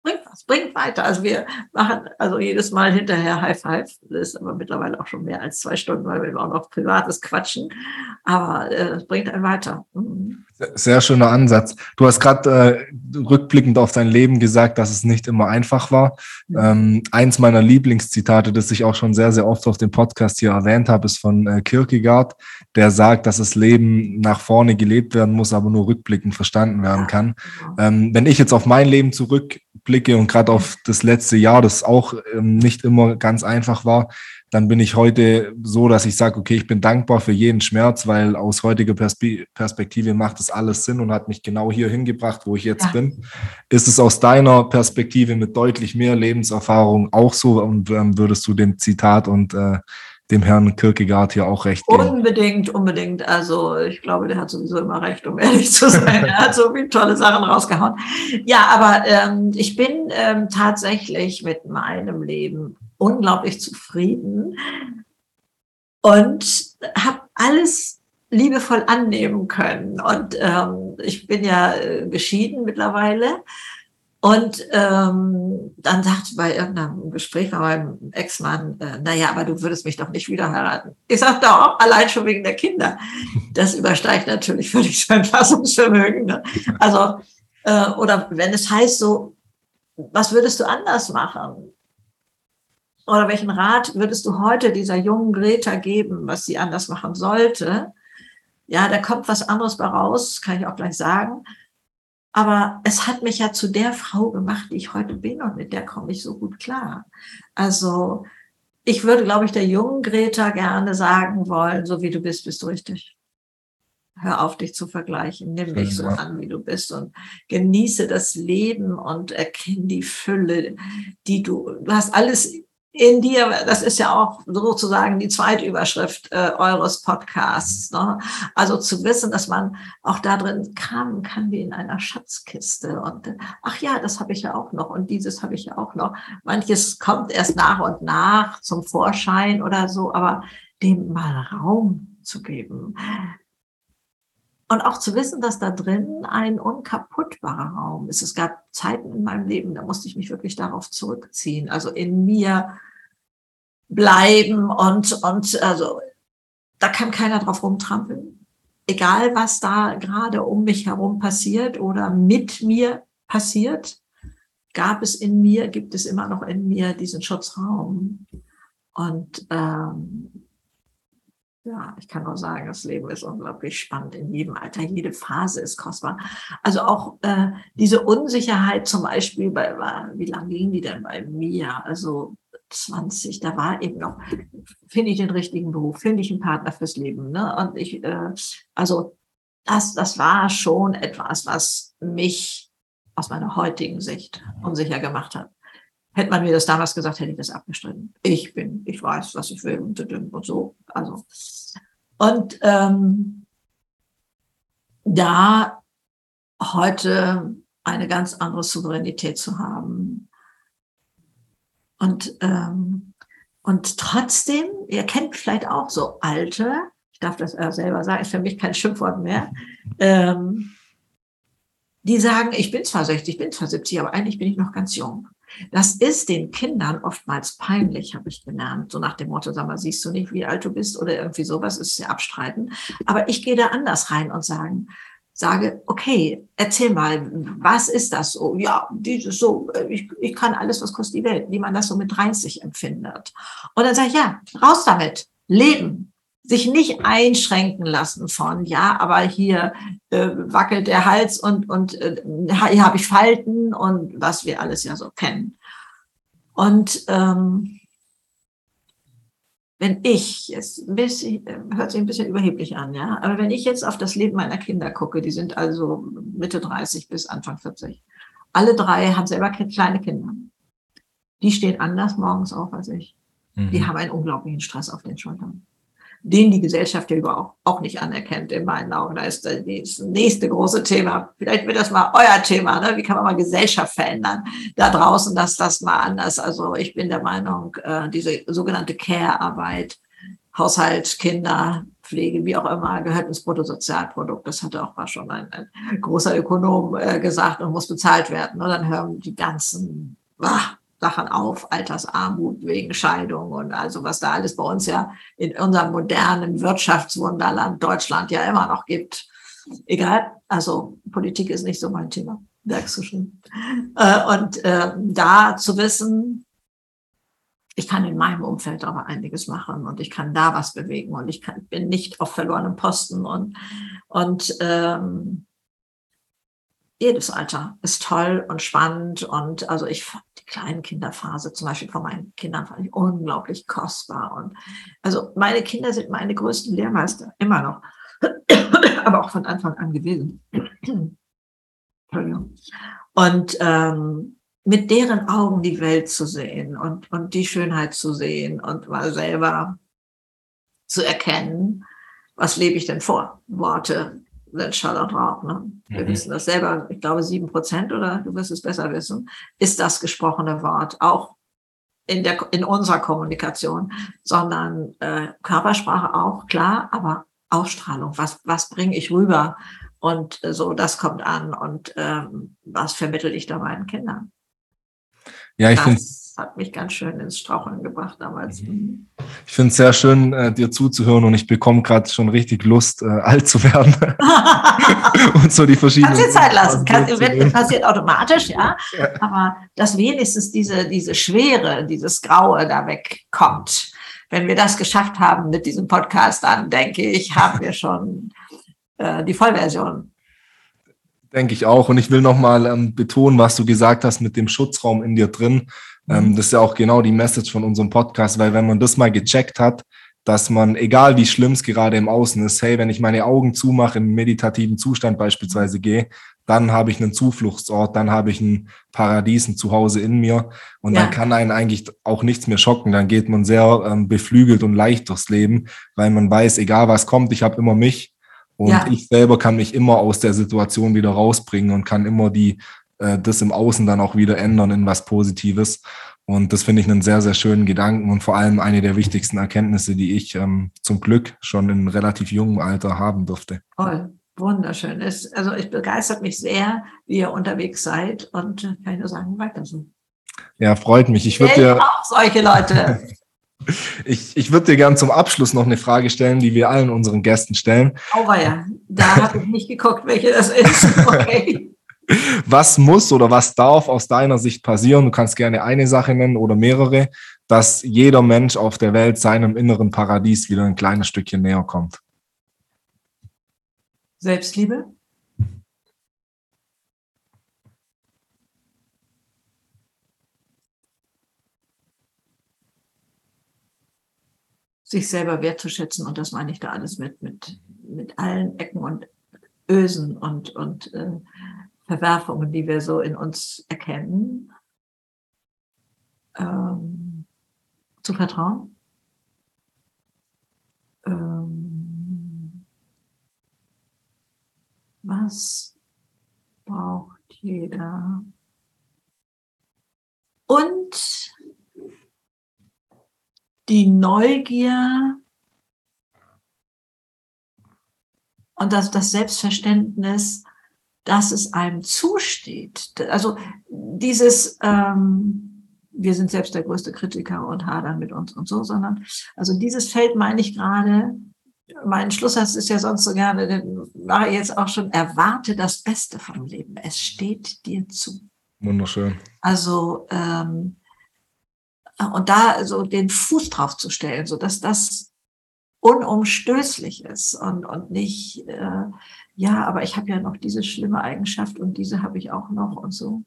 bringt was, bringt weiter. Also wir machen also jedes Mal hinterher High Five. Das ist aber mittlerweile auch schon mehr als zwei Stunden, weil wir auch noch privates quatschen. Aber äh, es bringt einen weiter. Mhm. Sehr schöner Ansatz. Du hast gerade äh, rückblickend auf dein Leben gesagt, dass es nicht immer einfach war. Ja. Ähm, eins meiner Lieblingszitate, das ich auch schon sehr, sehr oft auf dem Podcast hier erwähnt habe, ist von äh, Kierkegaard, der sagt, dass das Leben nach vorne gelebt werden muss, aber nur rückblickend verstanden werden kann. Ja. Ähm, wenn ich jetzt auf mein Leben zurückblicke und gerade auf das letzte Jahr, das auch ähm, nicht immer ganz einfach war, dann bin ich heute so, dass ich sage, okay, ich bin dankbar für jeden Schmerz, weil aus heutiger Perspe Perspektive macht das alles Sinn und hat mich genau hier hingebracht, wo ich jetzt ja. bin. Ist es aus deiner Perspektive mit deutlich mehr Lebenserfahrung auch so und ähm, würdest du dem Zitat und äh, dem Herrn Kierkegaard hier auch recht geben. Unbedingt, unbedingt. Also ich glaube, der hat sowieso immer recht, um ehrlich zu sein. er hat so viele tolle Sachen rausgehauen. Ja, aber ähm, ich bin ähm, tatsächlich mit meinem Leben unglaublich zufrieden und habe alles liebevoll annehmen können. Und ähm, ich bin ja äh, geschieden mittlerweile und ähm, dann sagte bei irgendeinem Gespräch bei meinem Ex-Mann, äh, naja, aber du würdest mich doch nicht wieder heiraten. Ich sagte auch, allein schon wegen der Kinder. Das übersteigt natürlich völlig sein Fassungsvermögen. Ne? Also, äh, oder wenn es heißt so, was würdest du anders machen? Oder welchen Rat würdest du heute dieser jungen Greta geben, was sie anders machen sollte? Ja, da kommt was anderes bei raus, kann ich auch gleich sagen. Aber es hat mich ja zu der Frau gemacht, die ich heute bin und mit der komme ich so gut klar. Also ich würde, glaube ich, der jungen Greta gerne sagen wollen, so wie du bist, bist du richtig. Hör auf, dich zu vergleichen. Nimm dich so an, wie du bist und genieße das Leben und erkenne die Fülle, die du, du hast alles in dir, das ist ja auch sozusagen die zweite Überschrift äh, eures Podcasts. Ne? Also zu wissen, dass man auch da drin kramen kann wie in einer Schatzkiste. Und äh, ach ja, das habe ich ja auch noch und dieses habe ich ja auch noch. Manches kommt erst nach und nach zum Vorschein oder so, aber dem mal Raum zu geben. Und auch zu wissen, dass da drin ein unkaputtbarer Raum ist. Es gab Zeiten in meinem Leben, da musste ich mich wirklich darauf zurückziehen, also in mir bleiben und, und also da kann keiner drauf rumtrampeln. Egal, was da gerade um mich herum passiert oder mit mir passiert, gab es in mir, gibt es immer noch in mir diesen Schutzraum. Und ähm, ja, ich kann nur sagen, das Leben ist unglaublich spannend in jedem Alter. Jede Phase ist kostbar. Also auch äh, diese Unsicherheit zum Beispiel, bei, wie lange ging die denn bei mir? Also 20, da war eben noch, finde ich den richtigen Beruf, finde ich einen Partner fürs Leben. Ne? Und ich, äh, also das, das war schon etwas, was mich aus meiner heutigen Sicht unsicher gemacht hat. Hätte man mir das damals gesagt, hätte ich das abgestritten. Ich bin, ich weiß, was ich will und, so. Also und ähm, da heute eine ganz andere Souveränität zu haben. Und, ähm, und trotzdem, ihr kennt vielleicht auch so alte, ich darf das selber sagen, ist für mich kein Schimpfwort mehr, ähm, die sagen, ich bin zwar 60, ich bin zwar 70, aber eigentlich bin ich noch ganz jung. Das ist den Kindern oftmals peinlich, habe ich gelernt. So nach dem Motto, sag mal, siehst du nicht, wie alt du bist oder irgendwie sowas, ist ja abstreiten. Aber ich gehe da anders rein und sagen, sage, okay, erzähl mal, was ist das so? Ja, dieses so, ich, ich kann alles, was kostet die Welt, wie man das so mit 30 empfindet. Und dann sage ich, ja, raus damit, leben, sich nicht einschränken lassen von, ja, aber hier äh, wackelt der Hals und, und äh, hier habe ich Falten und was wir alles ja so kennen. Und ähm, wenn ich, bisschen, hört sich ein bisschen überheblich an, ja, aber wenn ich jetzt auf das Leben meiner Kinder gucke, die sind also Mitte 30 bis Anfang 40, alle drei haben selber kleine Kinder. Die stehen anders morgens auf als ich. Mhm. Die haben einen unglaublichen Stress auf den Schultern den die Gesellschaft ja überhaupt auch nicht anerkennt, in meinen Augen. Da ist das nächste große Thema. Vielleicht wird das mal euer Thema. Ne? Wie kann man mal Gesellschaft verändern? Da draußen, dass das mal anders. Also ich bin der Meinung, äh, diese sogenannte Care-Arbeit, Haushalt, Kinder, Pflege, wie auch immer, gehört ins Bruttosozialprodukt. Das hatte auch mal schon ein, ein großer Ökonom äh, gesagt und muss bezahlt werden. Und dann hören die ganzen ah, Sachen auf, Altersarmut wegen Scheidung und also was da alles bei uns ja in unserem modernen Wirtschaftswunderland Deutschland ja immer noch gibt. Egal, also Politik ist nicht so mein Thema, merkst du schon. Äh, und äh, da zu wissen, ich kann in meinem Umfeld aber einiges machen und ich kann da was bewegen und ich kann, bin nicht auf verlorenem Posten und, und ähm, jedes Alter ist toll und spannend und also ich kleinen Kinderphase, zum Beispiel von meinen Kindern, fand ich unglaublich kostbar. Und also meine Kinder sind meine größten Lehrmeister, immer noch, aber auch von Anfang an gewesen. Und ähm, mit deren Augen die Welt zu sehen und, und die Schönheit zu sehen und mal selber zu erkennen, was lebe ich denn vor? Worte, sind Charlotte Rauch. Ne? Wir mhm. wissen das selber, ich glaube sieben Prozent oder du wirst es besser wissen, ist das gesprochene Wort, auch in, der, in unserer Kommunikation, sondern äh, Körpersprache auch, klar, aber Ausstrahlung, was, was bringe ich rüber? Und äh, so, das kommt an und ähm, was vermittel ich da meinen Kindern? Ja, ich finde hat mich ganz schön ins Straucheln gebracht damals. Mhm. Ich finde es sehr schön, äh, dir zuzuhören und ich bekomme gerade schon richtig Lust, äh, alt zu werden. und so die verschiedenen. Kannst dir Zeit lassen. Kann, wird, passiert automatisch, ja? ja. Aber dass wenigstens diese, diese Schwere, dieses Graue da wegkommt. Wenn wir das geschafft haben mit diesem Podcast, dann denke ich, haben wir schon äh, die Vollversion. Denke ich auch. Und ich will nochmal ähm, betonen, was du gesagt hast mit dem Schutzraum in dir drin. Ähm, mhm. das ist ja auch genau die Message von unserem Podcast, weil wenn man das mal gecheckt hat, dass man, egal wie schlimm es gerade im Außen ist, hey, wenn ich meine Augen zumache, in meditativen Zustand beispielsweise gehe, dann habe ich einen Zufluchtsort, dann habe ich ein Paradies, ein Zuhause in mir und ja. dann kann einen eigentlich auch nichts mehr schocken. Dann geht man sehr ähm, beflügelt und leicht durchs Leben, weil man weiß, egal was kommt, ich habe immer mich und ja. ich selber kann mich immer aus der Situation wieder rausbringen und kann immer die äh, das im Außen dann auch wieder ändern in was Positives. Und das finde ich einen sehr, sehr schönen Gedanken und vor allem eine der wichtigsten Erkenntnisse, die ich ähm, zum Glück schon in relativ jungem Alter haben durfte. Toll, wunderschön. Es, also es begeistert mich sehr, wie ihr unterwegs seid und äh, kann ich nur sagen, weiter so. Ja, freut mich. Ich würde dir auch solche Leute. ich ich würde dir gern zum Abschluss noch eine Frage stellen, die wir allen unseren Gästen stellen. Oh ja, da habe ich nicht geguckt, welche das ist. Okay. Was muss oder was darf aus deiner Sicht passieren? Du kannst gerne eine Sache nennen oder mehrere, dass jeder Mensch auf der Welt seinem inneren Paradies wieder ein kleines Stückchen näher kommt. Selbstliebe. sich selber wertzuschätzen und das meine ich da alles mit, mit, mit allen Ecken und Ösen und, und äh, Verwerfungen, die wir so in uns erkennen, ähm, zu vertrauen. Ähm, was braucht jeder? Und die Neugier und das, das Selbstverständnis, dass es einem zusteht. Also dieses, ähm, wir sind selbst der größte Kritiker und hadern mit uns und so, sondern also dieses Feld meine ich gerade, mein Schlusssatz ist ja sonst so gerne, den war jetzt auch schon, erwarte das Beste vom Leben. Es steht dir zu. Wunderschön. Also, ähm, und da so den Fuß drauf zu stellen, so dass das unumstößlich ist und, und nicht, äh, ja, aber ich habe ja noch diese schlimme Eigenschaft und diese habe ich auch noch und so.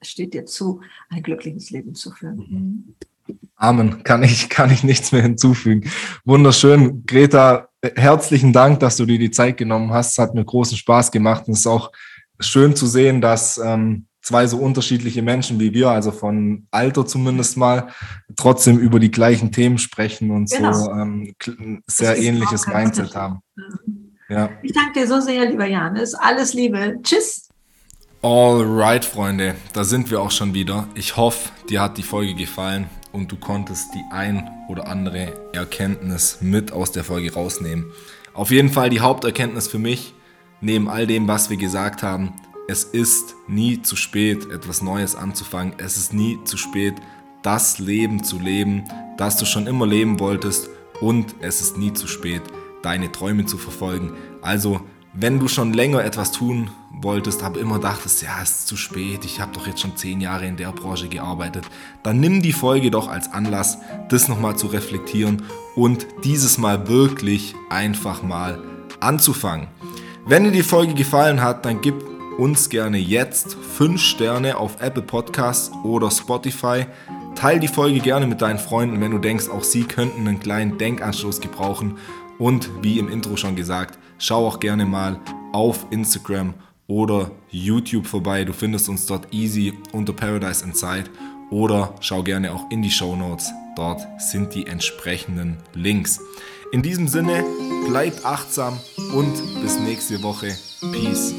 Es steht dir zu, ein glückliches Leben zu führen. Mhm. Amen. Kann ich, kann ich nichts mehr hinzufügen. Wunderschön. Greta, herzlichen Dank, dass du dir die Zeit genommen hast. Es hat mir großen Spaß gemacht und es ist auch schön zu sehen, dass ähm, zwei so unterschiedliche Menschen wie wir, also von Alter zumindest mal, trotzdem über die gleichen Themen sprechen und genau. so ähm, sehr ähnliches Mindset haben. Ja. Ich danke dir so sehr, lieber Janis. Alles Liebe. Tschüss. Alright, Freunde, da sind wir auch schon wieder. Ich hoffe, dir hat die Folge gefallen und du konntest die ein oder andere Erkenntnis mit aus der Folge rausnehmen. Auf jeden Fall die Haupterkenntnis für mich, neben all dem, was wir gesagt haben, es ist nie zu spät, etwas Neues anzufangen. Es ist nie zu spät, das Leben zu leben, das du schon immer leben wolltest. Und es ist nie zu spät, deine Träume zu verfolgen. Also, wenn du schon länger etwas tun wolltest, aber immer dachtest, ja, es ist zu spät, ich habe doch jetzt schon zehn Jahre in der Branche gearbeitet, dann nimm die Folge doch als Anlass, das nochmal zu reflektieren und dieses Mal wirklich einfach mal anzufangen. Wenn dir die Folge gefallen hat, dann gib uns gerne jetzt 5 Sterne auf Apple Podcasts oder Spotify. Teil die Folge gerne mit deinen Freunden, wenn du denkst, auch sie könnten einen kleinen Denkanstoß gebrauchen. Und wie im Intro schon gesagt, schau auch gerne mal auf Instagram oder YouTube vorbei. Du findest uns dort easy unter Paradise Inside oder schau gerne auch in die Show Notes. Dort sind die entsprechenden Links. In diesem Sinne, bleibt achtsam und bis nächste Woche. Peace.